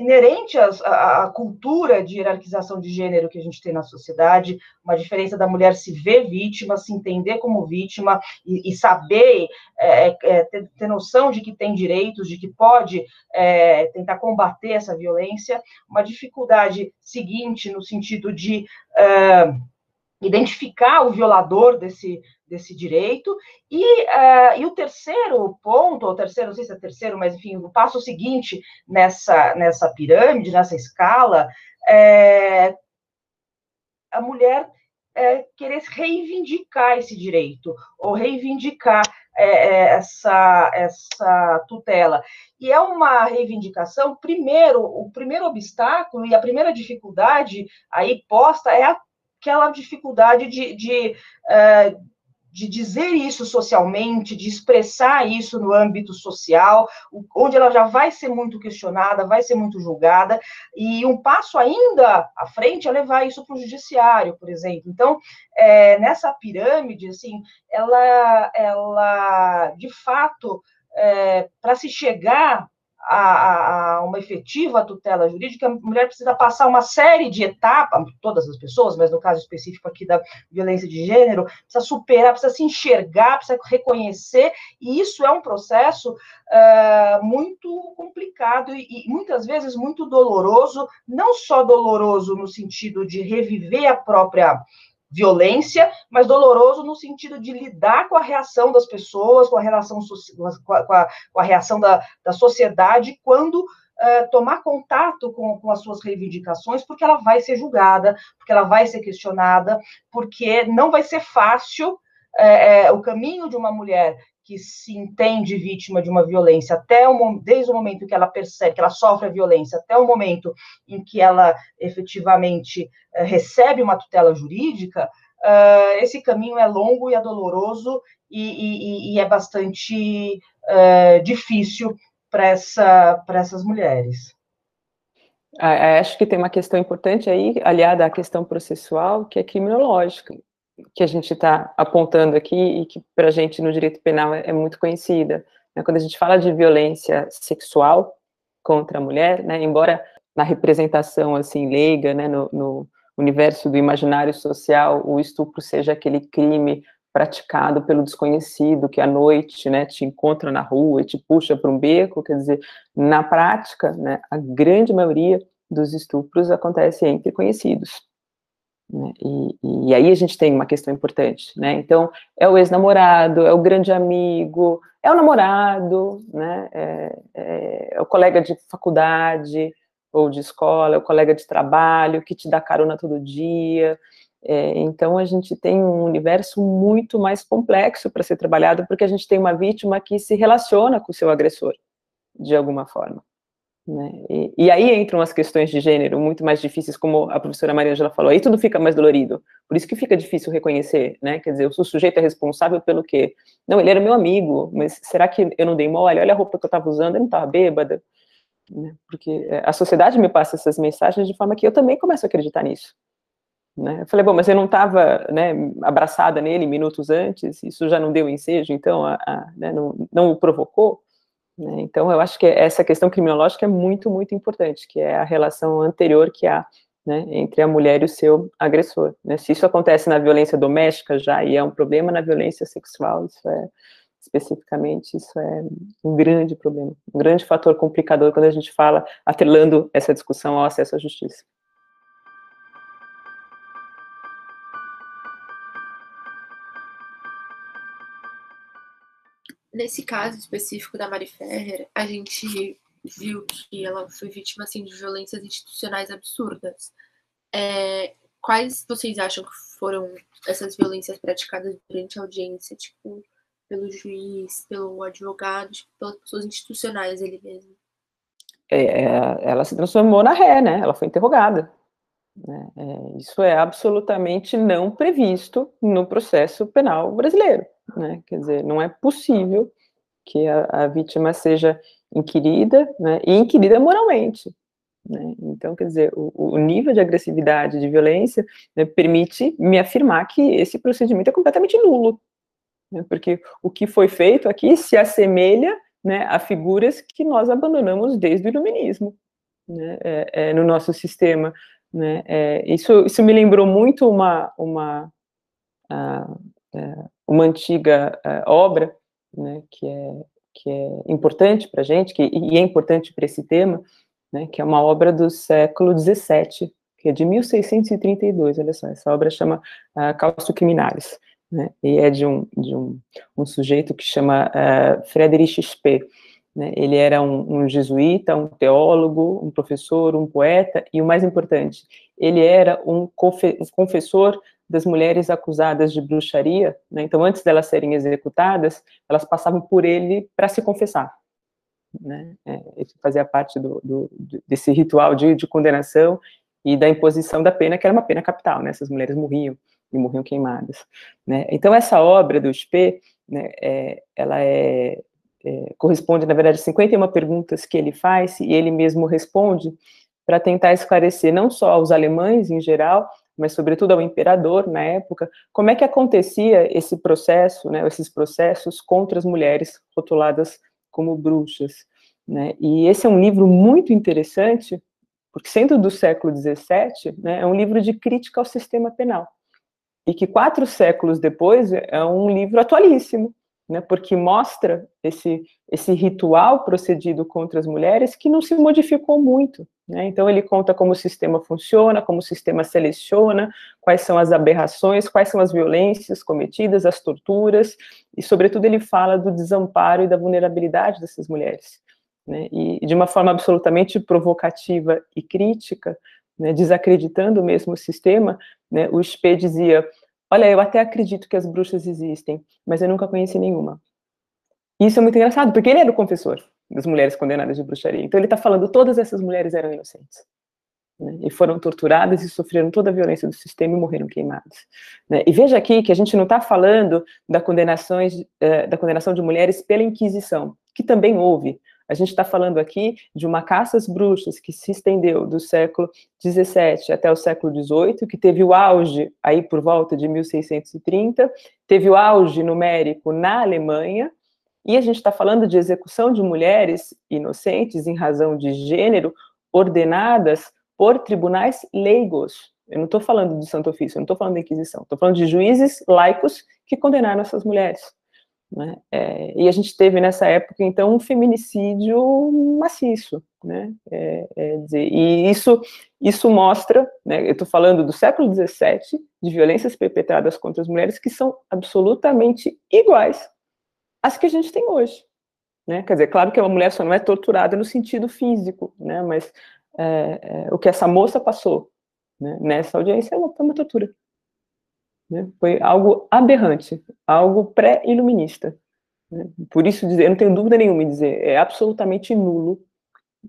[SPEAKER 6] inerente à, à, cultura de hierarquização de gênero que a gente tem na sociedade, uma diferença da mulher se ver vítima, se entender como vítima e, e saber é, é, é, ter, ter, noção de que tem direitos, de que pode é, tentar combater essa violência, uma dificuldade seguinte no sentido de é, identificar o violador desse, desse direito. E, uh, e o terceiro ponto, ou terceiro, não sei se é terceiro, mas enfim, o passo seguinte nessa, nessa pirâmide, nessa escala, é a mulher é, querer reivindicar esse direito, ou reivindicar é, é, essa, essa tutela. E é uma reivindicação, primeiro, o primeiro obstáculo e a primeira dificuldade aí posta é aquela dificuldade de, de, uh, de dizer isso socialmente, de expressar isso no âmbito social, onde ela já vai ser muito questionada, vai ser muito julgada, e um passo ainda à frente é levar isso para o judiciário, por exemplo. Então, é, nessa pirâmide, assim, ela, ela de fato, é, para se chegar a, a, uma efetiva tutela jurídica, a mulher precisa passar uma série de etapas, todas as pessoas, mas no caso específico aqui da violência de gênero, precisa superar, precisa se enxergar, precisa reconhecer, e isso é um processo uh, muito complicado e, e muitas vezes muito doloroso, não só doloroso no sentido de reviver a própria violência, mas doloroso no sentido de lidar com a reação das pessoas, com a relação com a, com a reação da, da sociedade quando uh, tomar contato com, com as suas reivindicações, porque ela vai ser julgada, porque ela vai ser questionada, porque não vai ser fácil uh, uh, o caminho de uma mulher que se entende vítima de uma violência até o desde o momento que ela percebe que ela sofre a violência até o momento em que ela efetivamente uh, recebe uma tutela jurídica, uh, esse caminho é longo e é doloroso e, e, e é bastante uh, difícil para essa, essas mulheres.
[SPEAKER 5] Acho que tem uma questão importante aí, aliada à questão processual, que é criminológica que a gente está apontando aqui e que para a gente no direito penal é, é muito conhecida. Né? Quando a gente fala de violência sexual contra a mulher, né, embora na representação assim leiga, né, no, no universo do imaginário social, o estupro seja aquele crime praticado pelo desconhecido que à noite, né, te encontra na rua e te puxa para um beco, quer dizer, na prática, né, a grande maioria dos estupros acontece entre conhecidos. Né? E, e, aí a gente tem uma questão importante, né? Então, é o ex-namorado, é o grande amigo, é o namorado, né? É, é, é, o colega de faculdade ou de escola, é o colega de trabalho que te dá carona todo dia. É, então, a gente tem um universo muito mais complexo para ser trabalhado, porque a gente tem uma vítima que se relaciona com o seu agressor, de alguma forma. Né? E, e, aí entram as questões de gênero muito mais difíceis, como a professora Maria Angela falou, aí tudo fica mais dolorido, por isso que fica difícil reconhecer, né, quer dizer, o sujeito é responsável pelo quê? Não, ele era meu amigo, mas será que eu não dei mole? Olha a roupa que eu estava usando, eu não estava bêbada, né? porque é, a sociedade me passa essas mensagens de forma que eu também começo a acreditar nisso. Né? Eu falei, bom, mas eu não estava né, abraçada nele minutos antes, isso já não deu ensejo, então a, a, né, não, não o provocou? Né? Então, eu acho que essa questão criminológica é muito, muito importante, que é a relação anterior que há né, entre a mulher e o seu agressor. Né? Se isso acontece na violência doméstica já, e é um problema na violência sexual, isso é, especificamente, isso é um grande problema, um grande fator complicador quando a gente fala, atrelando essa discussão ao acesso à justiça.
[SPEAKER 1] Nesse caso específico da Mari Ferrer, a gente viu que ela foi vítima assim, de violências institucionais absurdas. É, quais vocês acham que foram essas violências praticadas durante a audiência, tipo, pelo juiz, pelo advogado, tipo, pelas pessoas institucionais ele mesmo?
[SPEAKER 5] É, ela se transformou na ré, né? Ela foi interrogada. Né? É, isso é absolutamente não previsto no processo penal brasileiro. Né? Quer dizer, não é possível que a, a vítima seja inquirida, né, e inquirida moralmente. Né? Então, quer dizer, o, o, nível de agressividade, de violência, né, permite me afirmar que esse procedimento é completamente nulo, né, porque o que foi feito aqui se assemelha a figuras que nós abandonamos desde o iluminismo né, é, é, no nosso sistema. Né, é, isso, isso me lembrou muito uma, uma, uh, uma antiga uh, obra, né, que, é, que é importante para a gente, que, e é importante para esse tema, né, que é uma obra do século XVII, que é de 1632, olha só, essa obra chama uh, Causto Criminalis, né, e é de um, de um, um sujeito que chama uh, Friedrich Spee, né, ele era um, um, jesuíta, um teólogo, um professor, um poeta, e o mais importante, ele era um confessor das mulheres acusadas de bruxaria, né, então antes delas serem executadas, elas passavam por ele para se confessar, né, é, isso fazia parte do, do, desse ritual de, de, condenação e da imposição da pena, que era uma pena capital, né, essas mulheres morriam e morriam queimadas, né, então essa obra do Spee, né, é, ela é, é, corresponde, na verdade, 51 perguntas que ele faz, e ele mesmo responde, para tentar esclarecer não só aos alemães em geral, mas sobretudo ao imperador na época, como é que acontecia esse processo, né, esses processos contra as mulheres rotuladas como bruxas. Né? E esse é um livro muito interessante, porque sendo do século XVII, né, é um livro de crítica ao sistema penal. E que quatro séculos depois é um livro atualíssimo, né, porque mostra esse, esse ritual procedido contra as mulheres que não se modificou muito. Né? Então, ele conta como o sistema funciona, como o sistema seleciona, quais são as aberrações, quais são as violências cometidas, as torturas, e, sobretudo, ele fala do desamparo e da vulnerabilidade dessas mulheres. Né? E, de uma forma absolutamente provocativa e crítica, né, desacreditando mesmo o sistema, né, o Spee dizia Olha, eu até acredito que as bruxas existem, mas eu nunca conheci nenhuma. Isso é muito engraçado, porque ele era o confessor das mulheres condenadas de bruxaria. Então ele está falando todas essas mulheres eram inocentes. Né, e foram torturadas e sofreram toda a violência do sistema e morreram queimadas. Né, e veja aqui que a gente não está falando da, condenações, uh, da condenação de mulheres pela Inquisição, que também houve, a gente está falando aqui de uma caça às bruxas que se estendeu do século XVII até o século XVIII, que teve o auge aí por volta de 1630, teve o auge numérico na Alemanha, e a gente está falando de execução de mulheres inocentes em razão de gênero, ordenadas por tribunais leigos. Eu não estou falando do Santo Ofício, eu não estou falando da Inquisição, estou falando de juízes laicos que condenaram essas mulheres. Né? É, e a gente teve nessa época, então, um feminicídio maciço, né? É, é dizer, e isso, isso mostra, né, eu estou falando do século XVII, de violências perpetradas contra as mulheres que são absolutamente iguais às que a gente tem hoje. Né? Quer dizer, claro que uma mulher só não é torturada no sentido físico, né? mas é, é, o que essa moça passou né, nessa audiência é uma, uma tortura. Né? Foi algo aberrante, algo pré-iluminista. Né? Por isso, dizer, eu não tenho dúvida nenhuma em dizer, é absolutamente nulo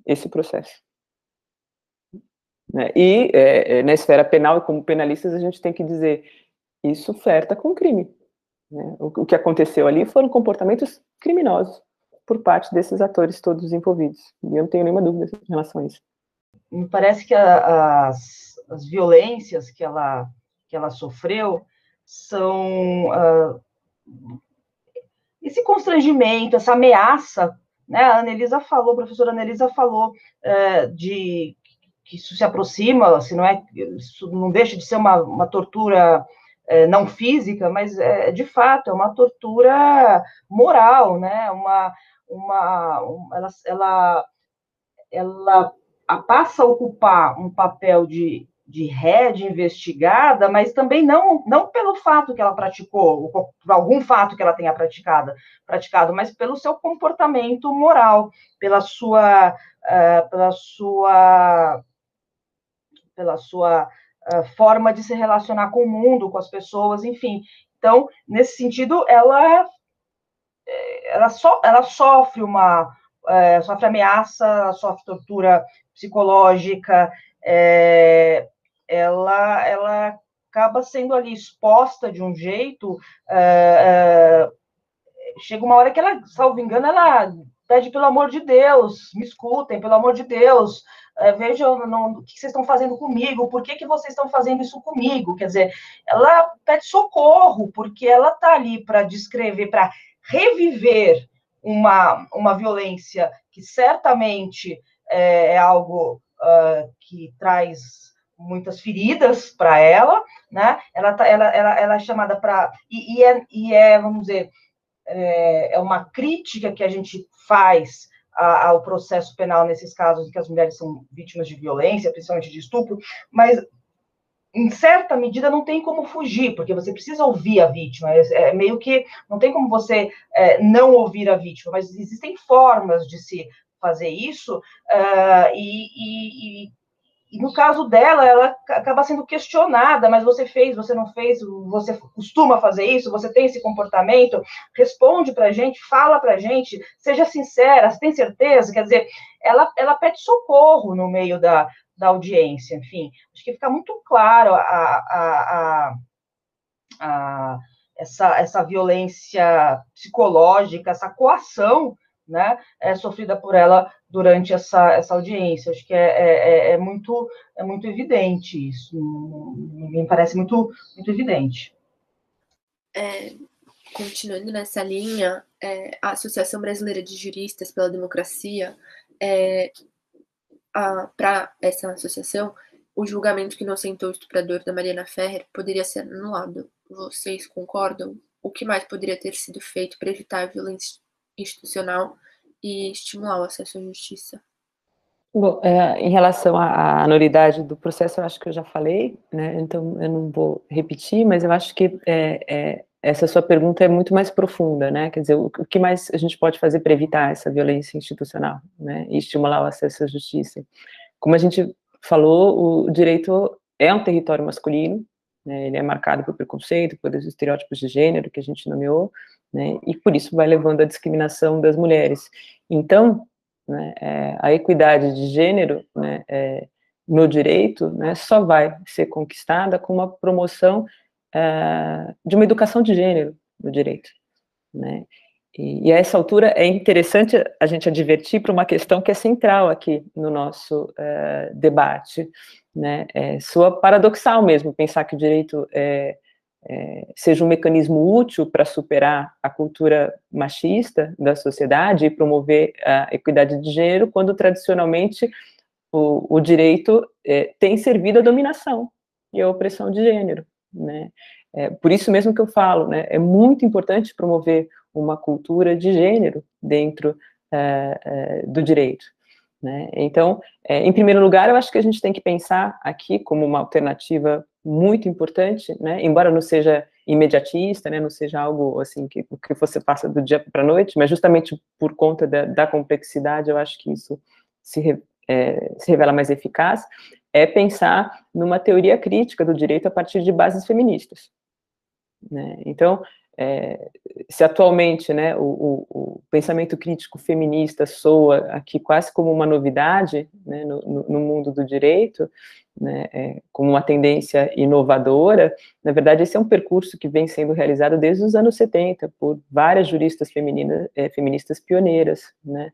[SPEAKER 5] esse processo. Né? E é, é, na esfera penal, como penalistas, a gente tem que dizer, isso flerta com crime. Né? O, o que aconteceu ali foram comportamentos criminosos por parte desses atores todos envolvidos. E eu não tenho nenhuma dúvida em relação a isso.
[SPEAKER 6] Me parece que a, as, as violências que ela, que ela sofreu são uh, esse constrangimento, essa ameaça, né? A Anelisa falou, a professora Anelisa falou uh, de que isso se aproxima, se não é, isso não deixa de ser uma, uma tortura uh, não física, mas é, de fato é uma tortura moral, né? Uma, uma, uma ela, ela, ela passa a ocupar um papel de de ré, de investigada, mas também não, não pelo fato que ela praticou, ou por algum fato que ela tenha praticado, praticado, mas pelo seu comportamento moral, pela sua, uh, pela sua, pela sua uh, forma de se relacionar com o mundo, com as pessoas, enfim. Então, nesse sentido, ela, eh, ela, so, ela sofre uma, uh, sofre ameaça, sofre tortura psicológica, é, ela, ela acaba sendo ali exposta de um jeito. Uh, uh, chega uma hora que ela, salvo engano, ela pede pelo amor de Deus, me escutem, pelo amor de Deus, é, vejam o que vocês estão fazendo comigo, por que, que vocês estão fazendo isso comigo? Quer dizer, ela pede socorro, porque ela está ali para descrever, para reviver uma, uma violência que certamente é, é algo uh, que traz muitas feridas para ela, né? Ela, tá, ela, ela, ela é chamada para. E, e, é, e é, vamos dizer, é, é uma crítica que a gente faz ao processo penal nesses casos em que as mulheres são vítimas de violência, principalmente de estupro, mas em certa medida não tem como fugir, porque você precisa ouvir a vítima. É, é meio que não tem como você é, não ouvir a vítima, mas existem formas de se fazer isso, uh, e, e, e no caso dela, ela acaba sendo questionada, mas você fez, você não fez, você costuma fazer isso, você tem esse comportamento, responde para a gente, fala para a gente, seja sincera, você tem certeza? Quer dizer, ela, ela pede socorro no meio da, da audiência, enfim, acho que fica muito claro a, a, a, a essa, essa violência psicológica, essa coação né, é sofrida por ela durante essa, essa audiência. Acho que é, é, é, é muito, é muito evidente isso, me parece muito, muito evidente.
[SPEAKER 1] É, continuando nessa linha, é, a Associação Brasileira de Juristas pela Democracia, é, para essa associação, o julgamento que inocentou o estuprador da Mariana Ferrer poderia ser anulado. Vocês concordam? O que mais poderia ter sido feito para evitar a violência institucional e estimular o acesso à justiça.
[SPEAKER 5] Bom, é, em relação à anuidade do processo, eu acho que eu já falei, né? Então eu não vou repetir, mas eu acho que é, é, essa sua pergunta é muito mais profunda, né? Quer dizer, o, o que mais a gente pode fazer para evitar essa violência institucional, né? E estimular o acesso à justiça? Como a gente falou, o direito é um território masculino, né? Ele é marcado por preconceito, por estereótipos de gênero que a gente nomeou, né, e por isso vai levando à discriminação das mulheres. Então, né, é, a equidade de gênero né, é, no direito né, só vai ser conquistada com uma promoção é, de uma educação de gênero no direito. Né, e, e, a essa altura é interessante a gente advertir para uma questão que é central aqui no nosso é, debate, né, é, soa paradoxal mesmo pensar que o direito é, é, seja um mecanismo útil para superar a cultura machista da sociedade e promover a equidade de gênero, quando tradicionalmente o, o direito é, tem servido à dominação e à opressão de gênero, né? É, por isso mesmo que eu falo, né, é muito importante promover uma cultura de gênero dentro é, é, do direito. Né? Então, é, em primeiro lugar, eu acho que a gente tem que pensar aqui como uma alternativa muito importante, né, embora não seja imediatista, né, não seja algo assim que, que você passa do dia para a noite, mas justamente por conta da, da, complexidade, eu acho que isso se, é, se revela mais eficaz, é pensar numa teoria crítica do direito a partir de bases feministas. Né? Então, é, se atualmente né, o, o, o, pensamento crítico feminista soa aqui quase como uma novidade né, no, no, mundo do direito, né, é, como uma tendência inovadora, na verdade esse é um percurso que vem sendo realizado desde os anos 70 por várias juristas femininas, é, feministas pioneiras, né,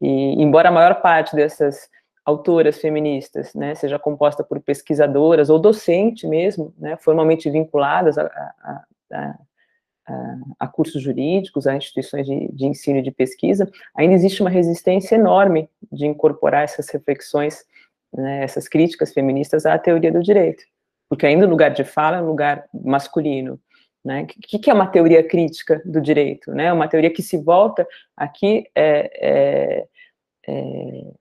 [SPEAKER 5] e embora a maior parte dessas autoras feministas, né, seja composta por pesquisadoras ou docente mesmo, né, formalmente vinculadas a, a, a a, cursos jurídicos, a instituições de, de ensino e de pesquisa, ainda existe uma resistência enorme de incorporar essas reflexões, né, essas críticas feministas à teoria do direito, porque ainda o lugar de fala é um lugar masculino. Né? O que, que é uma teoria crítica do direito? Né? Uma teoria que se volta aqui é, é, é,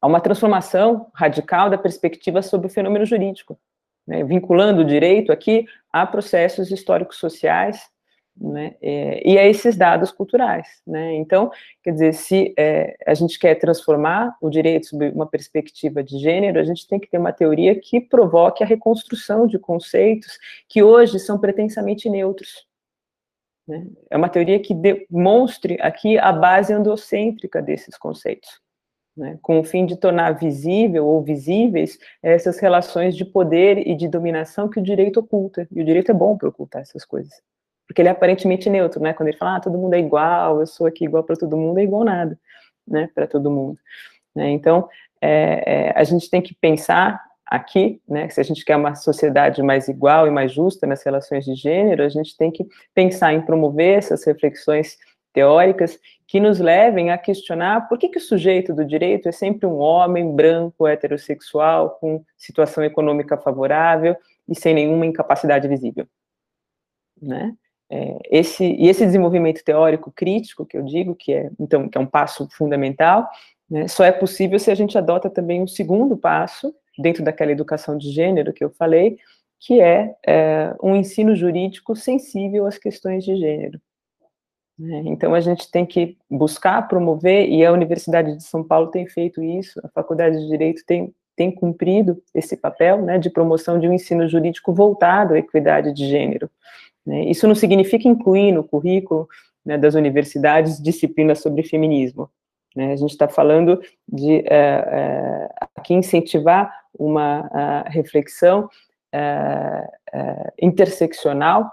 [SPEAKER 5] a uma transformação radical da perspectiva sobre o fenômeno jurídico, né? vinculando o direito aqui a processos históricos sociais né, é, e a esses dados culturais, né, então, quer dizer, se é, a gente quer transformar o direito sob uma perspectiva de gênero, a gente tem que ter uma teoria que provoque a reconstrução de conceitos que hoje são pretensamente neutros, né, é uma teoria que demonstre aqui a base androcêntrica desses conceitos, né, com o fim de tornar visível ou visíveis essas relações de poder e de dominação que o direito oculta. E o direito é bom para ocultar essas coisas. Porque ele é aparentemente neutro, né? Quando ele fala, ah, todo mundo é igual, eu sou aqui igual para todo mundo, é igual nada, né? Para todo mundo. Né? Então, é, é, a gente tem que pensar aqui, né, se a gente quer uma sociedade mais igual e mais justa nas relações de gênero, a gente tem que pensar em promover essas reflexões teóricas que nos levem a questionar por que, que o sujeito do direito é sempre um homem branco, heterossexual, com situação econômica favorável e sem nenhuma incapacidade visível. Né? É, esse, e esse desenvolvimento teórico crítico, que eu digo, que é, então, que é um passo fundamental, né, só é possível se a gente adota também um segundo passo, dentro daquela educação de gênero que eu falei, que é, é um ensino jurídico sensível às questões de gênero. Né? Então, a gente tem que buscar promover, e a Universidade de São Paulo tem feito isso, a Faculdade de Direito tem, tem cumprido esse papel né, de promoção de um ensino jurídico voltado à equidade de gênero. Né? Isso não significa incluir no currículo né, das universidades disciplinas sobre feminismo. Né? A gente está falando de é, é, aqui incentivar uma reflexão é, interseccional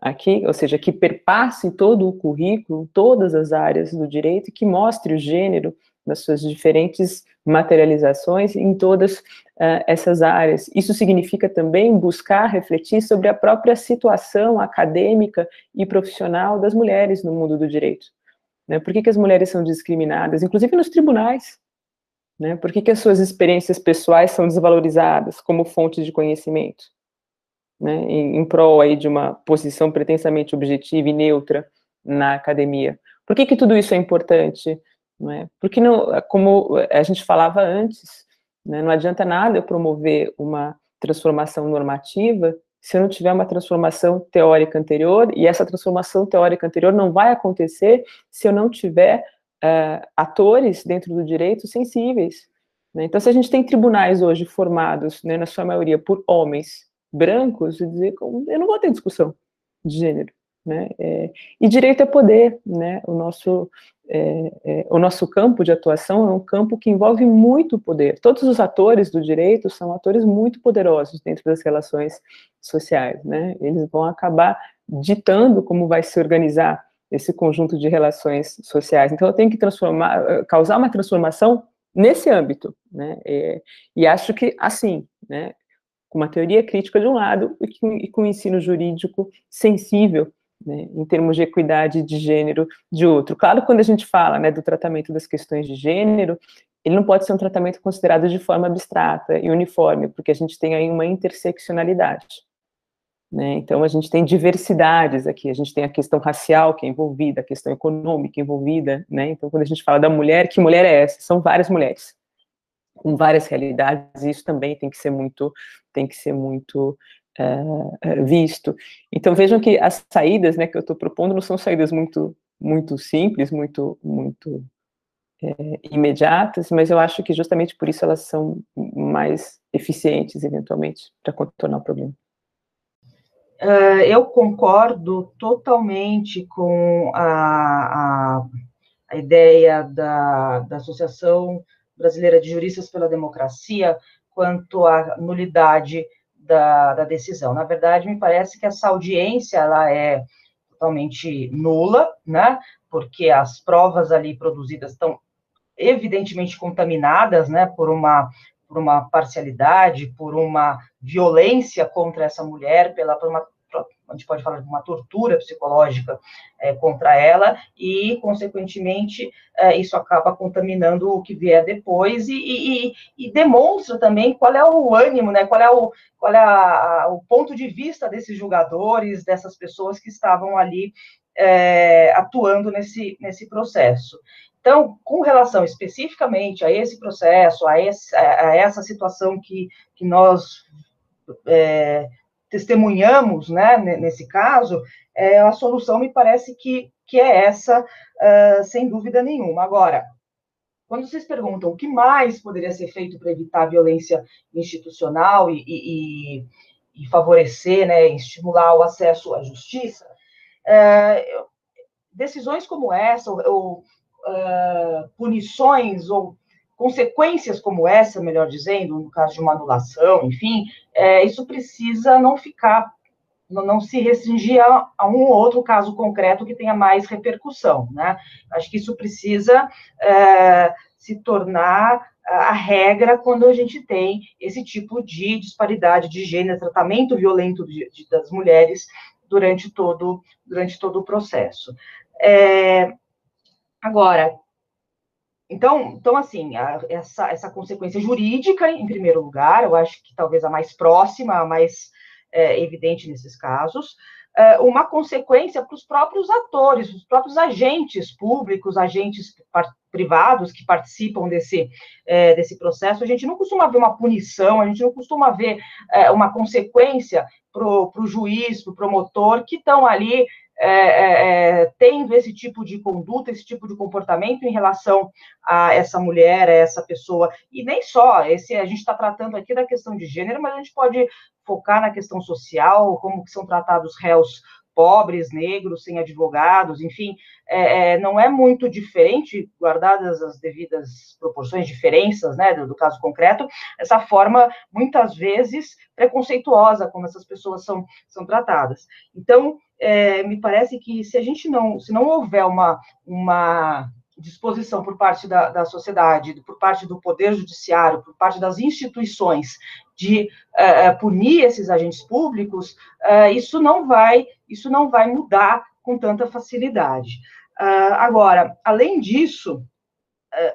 [SPEAKER 5] aqui, ou seja, que perpasse todo o currículo, todas as áreas do direito, e que mostre o gênero nas suas diferentes materializações em todas uh, essas áreas. Isso significa também buscar refletir sobre a própria situação acadêmica e profissional das mulheres no mundo do direito. Né? Por que, que as mulheres são discriminadas, inclusive nos tribunais? Né? Por que, que as suas experiências pessoais são desvalorizadas como fonte de conhecimento? né, em, em prol aí de uma posição pretensamente objetiva e neutra na academia. Por que, que tudo isso é importante? Não é? Porque, não, como a gente falava antes, né, não adianta nada eu promover uma transformação normativa se eu não tiver uma transformação teórica anterior, e essa transformação teórica anterior não vai acontecer se eu não tiver uh, atores dentro do direito sensíveis. Né? Então, se a gente tem tribunais hoje formados, né, na sua maioria, por homens, brancos dizer eu não vou ter discussão de gênero, né? É, e direito é poder, né? O nosso é, é, o nosso campo de atuação é um campo que envolve muito poder. Todos os atores do direito são atores muito poderosos dentro das relações sociais, né? Eles vão acabar ditando como vai se organizar esse conjunto de relações sociais. Então, eu tenho que transformar, causar uma transformação nesse âmbito, né? É, e acho que assim, né? com uma teoria crítica de um lado e com, e com um ensino jurídico sensível, né, em termos de equidade de gênero, de outro. Claro, quando a gente fala né, do tratamento das questões de gênero, ele não pode ser um tratamento considerado de forma abstrata e uniforme, porque a gente tem aí uma interseccionalidade. Né? Então, a gente tem diversidades aqui, a gente tem a questão racial que é envolvida, a questão econômica envolvida, né? Então, quando a gente fala da mulher, que mulher é essa? São várias mulheres com várias realidades, e isso também tem que ser muito, tem que ser muito é, visto. Então vejam que as saídas, né, que eu estou propondo não são saídas muito, muito simples, muito, muito é, imediatas, mas eu acho que justamente por isso elas são mais eficientes, eventualmente, para contornar o problema.
[SPEAKER 6] Uh, eu concordo totalmente com a, a, a ideia da, da Associação Brasileira de Juristas pela Democracia quanto à nulidade da, da decisão. Na verdade, me parece que essa audiência ela é totalmente nula, né? Porque as provas ali produzidas estão evidentemente contaminadas, né? Por uma por uma parcialidade, por uma violência contra essa mulher, pela por uma a gente pode falar de uma tortura psicológica é, contra ela, e, consequentemente, é, isso acaba contaminando o que vier depois e, e, e, demonstra também qual é o ânimo, né, qual é, o, qual é a, o ponto de vista desses julgadores, dessas pessoas que estavam ali é, atuando nesse, nesse processo. Então, com relação especificamente a esse processo, a, esse, a essa situação que, que nós é, testemunhamos, né, nesse caso, é, a solução me parece que, que é essa, uh, sem dúvida nenhuma. Agora, quando vocês perguntam o que mais poderia ser feito para evitar a violência institucional e, e, e favorecer, né, estimular o acesso à justiça, decisões como essa, ou, ou uh, punições ou consequências como essa, melhor dizendo, no caso de uma anulação, enfim, é, isso precisa não ficar, não, não se restringir a, a, um ou outro caso concreto que tenha mais repercussão, né? Acho que isso precisa é, se tornar a regra quando a gente tem esse tipo de disparidade de gênero, tratamento violento de, de, das mulheres durante todo, durante todo o processo. É, agora, então, então assim, a, essa, essa consequência jurídica, em primeiro lugar, eu acho que talvez a mais próxima, a mais é, evidente nesses casos, é, uma consequência para os próprios atores, os próprios agentes públicos, agentes privados que participam desse, é, desse processo. A gente não costuma ver uma punição, a gente não costuma ver é, uma consequência para o juiz, para o promotor, que estão ali é, é, é, tendo esse tipo de conduta, esse tipo de comportamento em relação a essa mulher, a essa pessoa, e nem só, esse a gente está tratando aqui da questão de gênero, mas a gente pode focar na questão social, como que são tratados réus pobres, negros, sem advogados, enfim, é, é, não é muito diferente, guardadas as devidas proporções, diferenças, né, do, do, caso concreto, essa forma, muitas vezes, preconceituosa como essas pessoas são, são tratadas. Então, é, me parece que se a gente não, se não houver uma, uma disposição por parte da, da sociedade, por parte do poder judiciário, por parte das instituições de uh, punir esses agentes públicos, uh, isso não vai, isso não vai mudar com tanta facilidade. Uh, agora, além disso, é,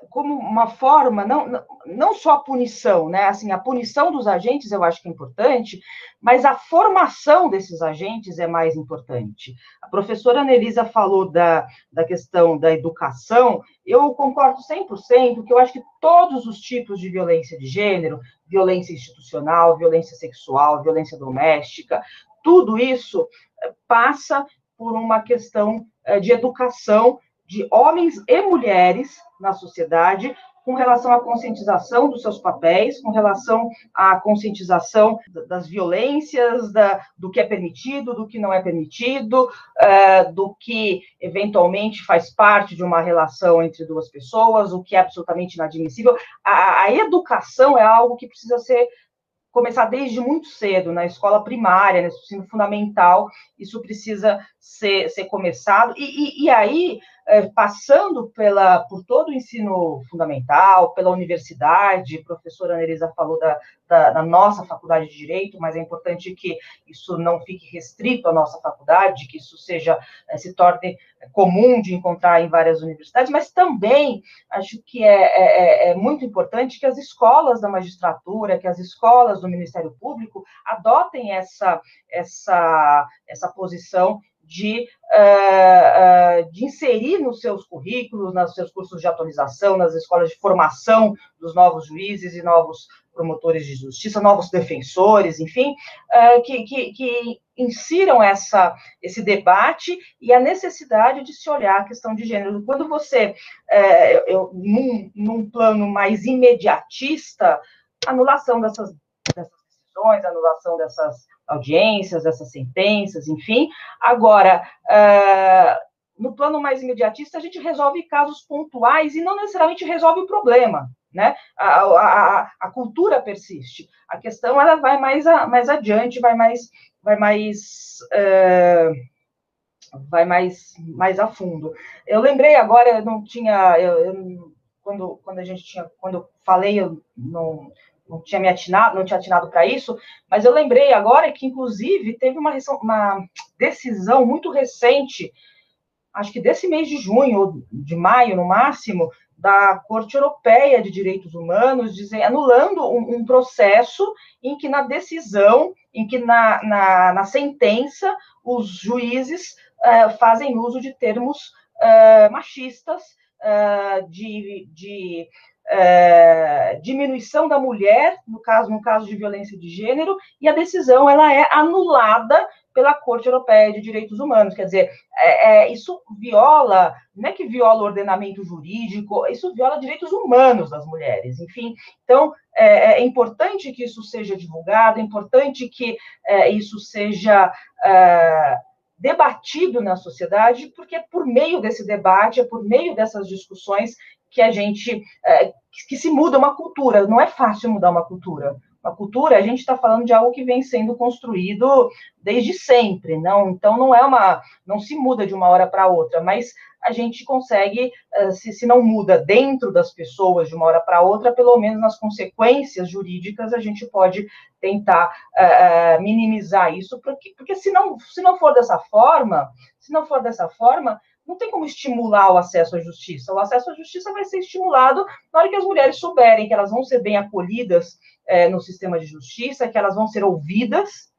[SPEAKER 6] como uma forma, não, não só a punição, né? Assim, a punição dos agentes eu acho que é importante, mas a formação desses agentes é mais importante. A professora Anelisa falou da, da questão da educação, eu concordo 100%, que eu acho que todos os tipos de violência de gênero, violência institucional, violência sexual, violência doméstica, tudo isso é, passa por uma questão é, de educação de homens e mulheres na sociedade com relação à conscientização dos seus papéis, com relação à conscientização das violências, da, do que é permitido, do que não é permitido, uh, do que eventualmente faz parte de uma relação entre duas pessoas, o que é absolutamente inadmissível. A, a educação é algo que precisa ser começar desde muito cedo, na escola primária, no ensino fundamental, isso precisa ser, ser começado, e, e, e aí é, passando pela, por todo o ensino fundamental, pela universidade, a professora Nerisa falou da, da, da, nossa faculdade de Direito, mas é importante que isso não fique restrito à nossa faculdade, que isso seja, é, se torne comum de encontrar em várias universidades, mas também acho que é, é, é, é muito importante que as escolas da magistratura, que as escolas do Ministério Público adotem essa, essa, essa posição de, uh, uh, de inserir nos seus currículos, nos seus cursos de atualização, nas escolas de formação dos novos juízes e novos promotores de justiça, novos defensores, enfim, uh, que, que, que, insiram essa, esse debate e a necessidade de se olhar a questão de gênero. Quando você, eu, num, num plano mais imediatista, anulação dessas, dessas decisões, anulação dessas audiências, essas sentenças, enfim. Agora, uh, no plano mais imediatista, a gente resolve casos pontuais e não necessariamente resolve o problema, né? A, a, a cultura persiste. A questão ela vai mais, a, mais adiante, vai mais, vai mais uh, vai mais, mais a fundo. Eu lembrei agora, eu não tinha, eu, eu, quando, quando a gente tinha, quando eu falei, eu não, não tinha me atinado, não tinha atinado para isso, mas eu lembrei agora que, inclusive, teve uma, uma decisão muito recente, acho que desse mês de junho, ou de maio, no máximo, da Corte Europeia de Direitos Humanos, dizendo, anulando um, um, processo em que na decisão, em que na, na, na sentença, os juízes uh, fazem uso de termos uh, machistas, uh, de, de é, diminuição da mulher, no caso, no caso de violência de gênero, e a decisão ela é anulada pela Corte Europeia de Direitos Humanos. Quer dizer, é, é, isso viola, não é que viola o ordenamento jurídico, isso viola direitos humanos das mulheres. Enfim, então é, é importante que isso seja divulgado, é importante que é, isso seja é, debatido na sociedade, porque é por meio desse debate, é por meio dessas discussões que a gente é, que se muda uma cultura. Não é fácil mudar uma cultura. Uma cultura, a gente está falando de algo que vem sendo construído desde sempre, não? Então não é uma, não se muda de uma hora para outra, mas a gente consegue, eh, se, se não muda dentro das pessoas de uma hora para outra, pelo menos nas consequências jurídicas a gente pode tentar uh, minimizar isso, porque, porque se, não, se não for dessa forma, se não for dessa forma, não tem como estimular o acesso à justiça. O acesso à justiça vai ser estimulado na hora que as mulheres souberem que elas vão ser bem acolhidas é, no sistema de justiça, que elas vão ser ouvidas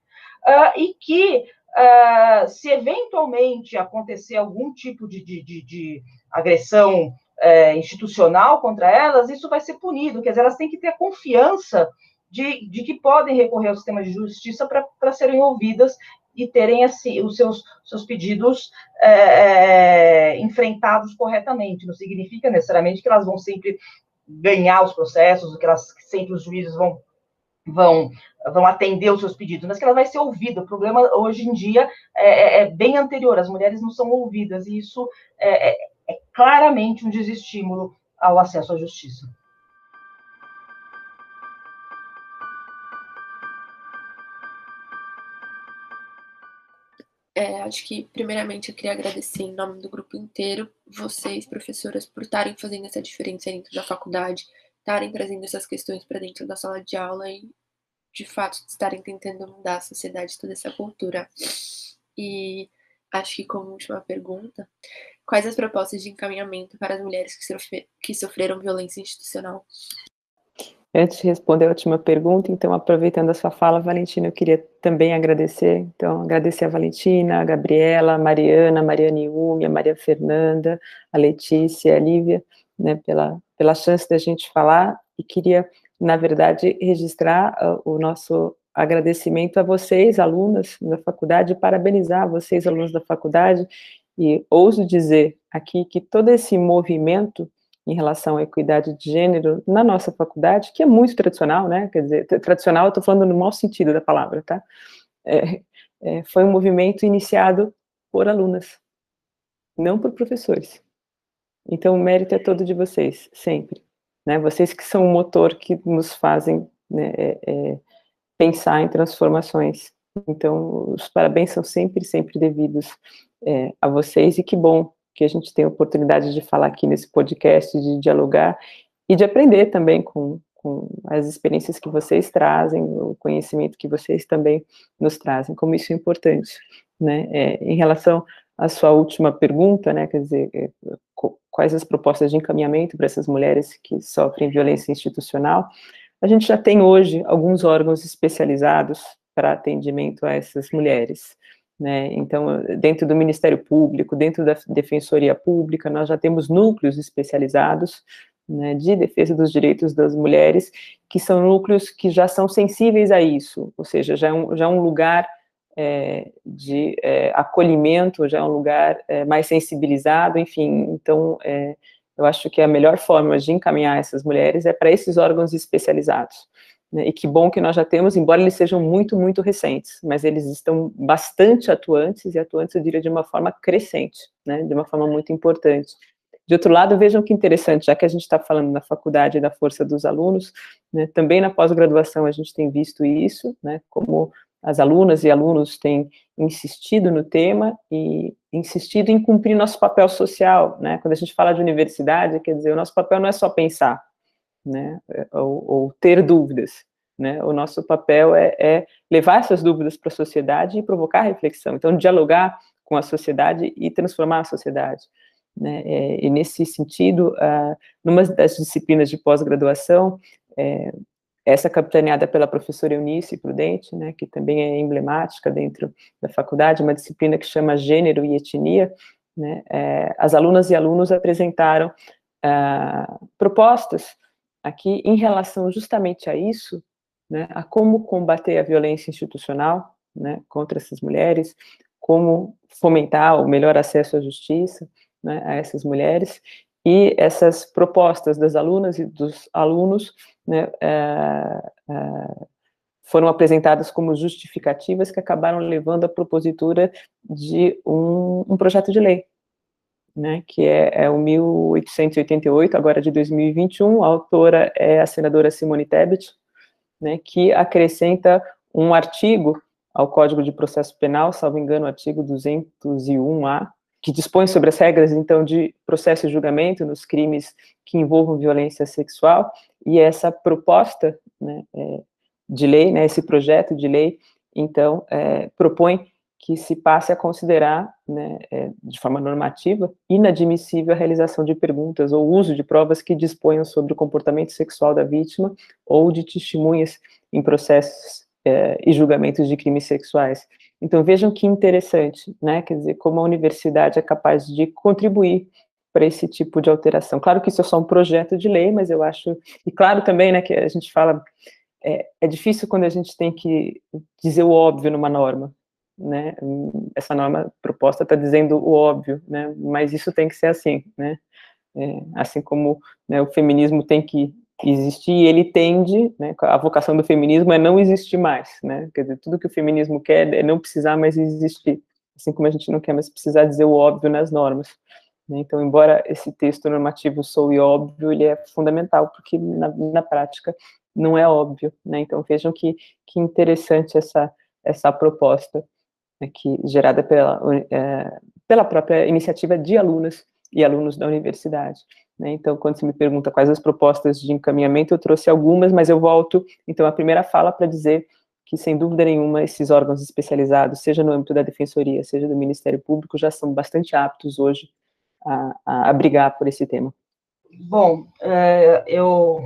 [SPEAKER 6] uh, e que uh, se eventualmente acontecer algum tipo de, de, de, de agressão é, institucional contra elas, isso vai ser punido. Quer dizer, elas têm que ter confiança de, de que podem recorrer ao sistema de justiça para serem ouvidas e terem os seus, seus pedidos é, é, enfrentados corretamente. Não significa necessariamente que elas vão sempre ganhar os processos, que elas sempre os juízes vão vão vão atender os seus pedidos, mas que ela vai ser ouvida. O problema hoje em dia é, é, é bem anterior. As mulheres não são ouvidas e isso é, é, é claramente um desestímulo ao acesso à justiça.
[SPEAKER 1] É, acho que, primeiramente, eu queria agradecer em nome do grupo inteiro, vocês, professoras, por estarem fazendo essa diferença dentro da faculdade, estarem trazendo essas questões para dentro da sala de aula e, de fato, estarem tentando mudar a sociedade, toda essa cultura. E acho que, como última pergunta, quais as propostas de encaminhamento para as mulheres que, sofre, que sofreram violência institucional?
[SPEAKER 5] Antes de responder a última pergunta, então, aproveitando a sua fala, Valentina, eu queria também agradecer, então, agradecer a Valentina, a Gabriela, a Mariana, a Mariana Iumi, a Maria Fernanda, a Letícia, a Lívia, né, pela, pela chance da gente falar, e queria, na verdade, registrar uh, o nosso agradecimento a vocês, alunas da faculdade, parabenizar vocês, alunos da faculdade, e ouso dizer aqui que todo esse movimento em relação à equidade de gênero na nossa faculdade, que é muito tradicional, né? Quer dizer, tradicional, eu estou falando no mau sentido da palavra, tá? É, é, foi um movimento iniciado por alunas, não por professores. Então, o mérito é todo de vocês, sempre. Né? Vocês que são o motor que nos fazem né, é, é pensar em transformações. Então, os parabéns são sempre, sempre devidos é, a vocês, e que bom que a gente tem a oportunidade de falar aqui nesse podcast, de dialogar e de aprender também com, com as experiências que vocês trazem, o conhecimento que vocês também nos trazem, como isso é importante, né? É, em relação à sua última pergunta, né, quer dizer, é, quais as propostas de encaminhamento para essas mulheres que sofrem violência institucional, a gente já tem hoje alguns órgãos especializados para atendimento a essas mulheres. Né? Então, dentro do Ministério Público, dentro da Defensoria Pública, nós já temos núcleos especializados né, de defesa dos direitos das mulheres, que são núcleos que já são sensíveis a isso, ou seja, já é um, já é um lugar é, de é, acolhimento, já é um lugar é, mais sensibilizado, enfim, então, é, eu acho que a melhor forma de encaminhar essas mulheres é para esses órgãos especializados. Né, e que bom que nós já temos, embora eles sejam muito, muito recentes, mas eles estão bastante atuantes, e atuantes, eu diria, de uma forma crescente, né, de uma forma muito importante. De outro lado, vejam que interessante, já que a gente está falando na faculdade da força dos alunos, né, também na pós-graduação a gente tem visto isso, né, como as alunas e alunos têm insistido no tema e insistido em cumprir nosso papel social, né, quando a gente fala de universidade, quer dizer, o nosso papel não é só pensar, né, ou, ou ter dúvidas, né, o nosso papel é, é levar essas dúvidas para a sociedade e provocar reflexão, então dialogar com a sociedade e transformar a sociedade. Né, é, e nesse sentido, uh, numa das disciplinas de pós-graduação, é, essa capitaneada pela professora Eunice Prudente, né, que também é emblemática dentro da faculdade, uma disciplina que chama Gênero e Etnia, né, é, as alunas e alunos apresentaram uh, propostas aqui em relação justamente a isso, né, a como combater a violência institucional né, contra essas mulheres, como fomentar o melhor acesso à justiça né, a essas mulheres, e essas propostas das alunas e dos alunos né, é, é, foram apresentadas como justificativas que acabaram levando à propositura de um, um projeto de lei, né, que é, é o 1888, agora de 2021, a autora é a senadora Simone Tebet, né, que acrescenta um artigo ao Código de Processo Penal, salvo engano, o artigo 201A, que dispõe sobre as regras, então, de processo e julgamento nos crimes que envolvam violência sexual, e essa proposta né, é, de lei, né, esse projeto de lei, então, é, propõe que se passe a considerar, né, é, de forma normativa, inadmissível a realização de perguntas ou uso de provas que disponham sobre o comportamento sexual da vítima ou de testemunhas em processos é, e julgamentos de crimes sexuais. Então, vejam que interessante, né, quer dizer, como a universidade é capaz de contribuir para esse tipo de alteração. Claro que isso é só um projeto de lei, mas eu acho, e claro também, né, que a gente fala, é, é difícil quando a gente tem que dizer o óbvio numa norma, né, essa norma proposta está dizendo o óbvio, né, mas isso tem que ser assim, né, é, assim como né, o feminismo tem que existir, ele tende, né, a vocação do feminismo é não existir mais, né, quer dizer, tudo que o feminismo quer é não precisar mais existir, assim como a gente não quer mais precisar dizer o óbvio nas normas. Né, então, embora esse texto normativo soe óbvio, ele é fundamental, porque na, na prática não é óbvio, né, então vejam que, que interessante essa, essa proposta que, gerada pela, é, pela própria iniciativa de alunas e alunos da universidade. Né? Então, quando você me pergunta quais as propostas de encaminhamento, eu trouxe algumas, mas eu volto, então, a primeira fala para dizer que, sem dúvida nenhuma, esses órgãos especializados, seja no âmbito da Defensoria, seja do Ministério Público, já são bastante aptos hoje a, a, a brigar por esse tema.
[SPEAKER 6] Bom, é, eu,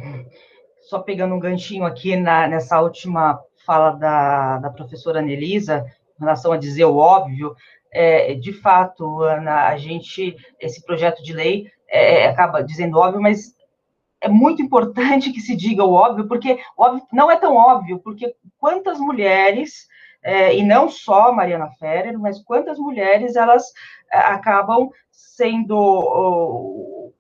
[SPEAKER 6] só pegando um ganchinho aqui na, nessa última fala da, da professora Anelisa, relação a dizer o óbvio, é, de fato, Ana, a gente, esse projeto de lei é, acaba dizendo óbvio, mas é muito importante que se diga o óbvio, porque óbvio não é tão óbvio, porque quantas mulheres, é, e não só Mariana Ferrer, mas quantas mulheres elas é, acabam sendo,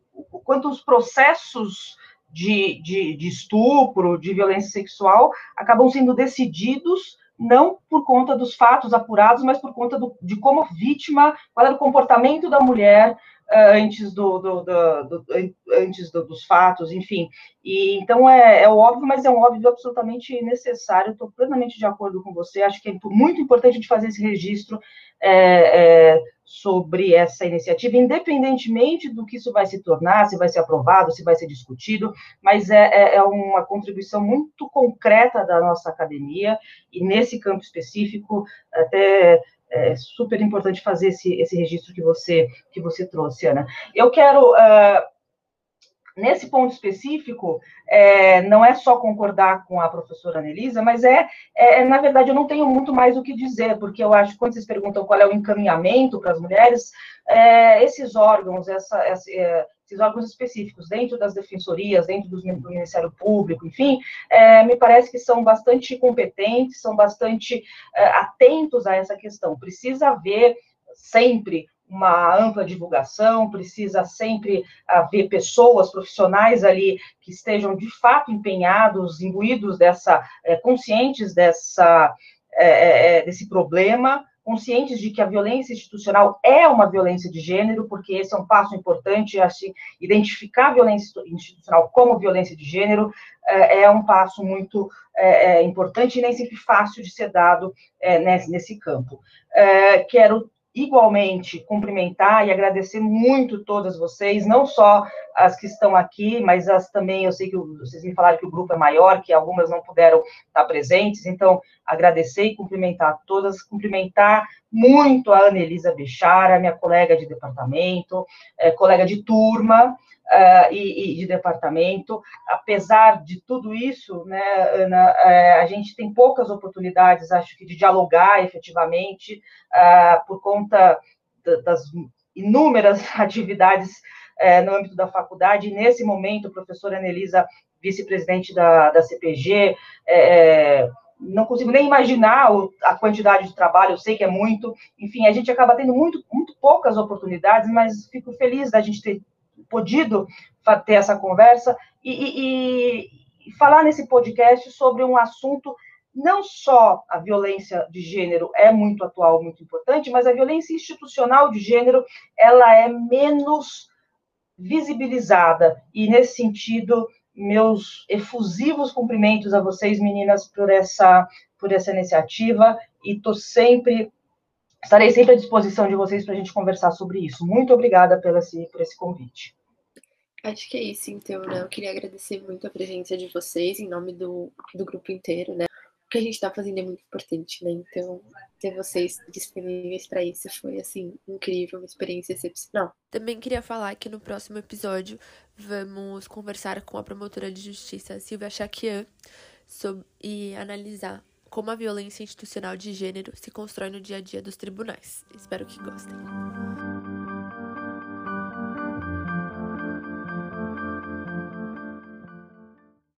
[SPEAKER 6] quantos processos de, de, de estupro, de violência sexual, acabam sendo decididos não por conta dos fatos apurados, mas por conta do, de como vítima, qual era o comportamento da mulher antes, do, do, do, antes dos fatos, enfim. E, então, é, é óbvio, mas é um óbvio absolutamente necessário, estou plenamente de acordo com você, acho que é muito importante a gente fazer esse registro é, é, sobre essa iniciativa, independentemente do que isso vai se tornar, se vai ser aprovado, se vai ser discutido, mas é, é, é uma contribuição muito concreta da nossa academia, e nesse campo específico, até é super importante fazer esse, esse registro que você, que você trouxe, Ana. Eu quero. Uh, nesse ponto específico, é, não é só concordar com a professora Anelisa, mas é, é, na verdade, eu não tenho muito mais o que dizer, porque eu acho que quando vocês perguntam qual é o encaminhamento para as mulheres, é, esses órgãos, essa, essa, é, esses órgãos específicos, dentro das defensorias, dentro do Ministério Público, enfim, é, me parece que são bastante competentes, são bastante é, atentos a essa questão. Precisa haver sempre uma ampla divulgação, precisa sempre haver pessoas profissionais ali que estejam de fato empenhados, imbuídos dessa, é, conscientes dessa, é, é, desse problema, conscientes de que a violência institucional é uma violência de gênero, porque esse é um passo importante, assim, identificar a violência institucional como violência de gênero é, é um passo muito é, importante e nem sempre fácil de ser dado nesse, nesse campo. quero igualmente cumprimentar e agradecer muito todas vocês, não só as que estão aqui, mas as também, eu sei que vocês me falaram que o grupo é maior, que algumas não puderam estar presentes, então agradecer e cumprimentar todas, cumprimentar muito a Anelisa Bechara, minha colega de departamento, é, colega de turma, uh, e, e, de departamento. Apesar de tudo isso, né, Ana, uh, a gente tem poucas oportunidades, acho que, de dialogar efetivamente, uh, por conta das inúmeras atividades eh, no âmbito da faculdade. E nesse momento, professora Anelisa, vice-presidente da, da CPG, não consigo nem imaginar a quantidade de trabalho, eu sei que é muito. Enfim, a gente acaba tendo muito, muito poucas oportunidades, mas fico feliz da gente ter podido ter essa conversa e, e, e falar nesse podcast sobre um assunto não só a violência de gênero é muito atual, muito importante, mas a violência institucional de gênero ela é menos visibilizada e nesse sentido meus efusivos cumprimentos a vocês meninas por essa por essa iniciativa e estou sempre estarei sempre à disposição de vocês para a gente conversar sobre isso. Muito obrigada pelo esse, por esse convite.
[SPEAKER 1] Acho que é isso, então, né? Eu queria agradecer muito a presença de vocês, em nome do, do grupo inteiro, né? O que a gente está fazendo é muito importante, né? Então, ter vocês disponíveis para isso foi, assim, incrível, uma experiência excepcional.
[SPEAKER 2] Também queria falar que no próximo episódio vamos conversar com a promotora de justiça Silvia Chaquian sobre, e analisar como a violência institucional de gênero se constrói no dia a dia dos tribunais. Espero que gostem.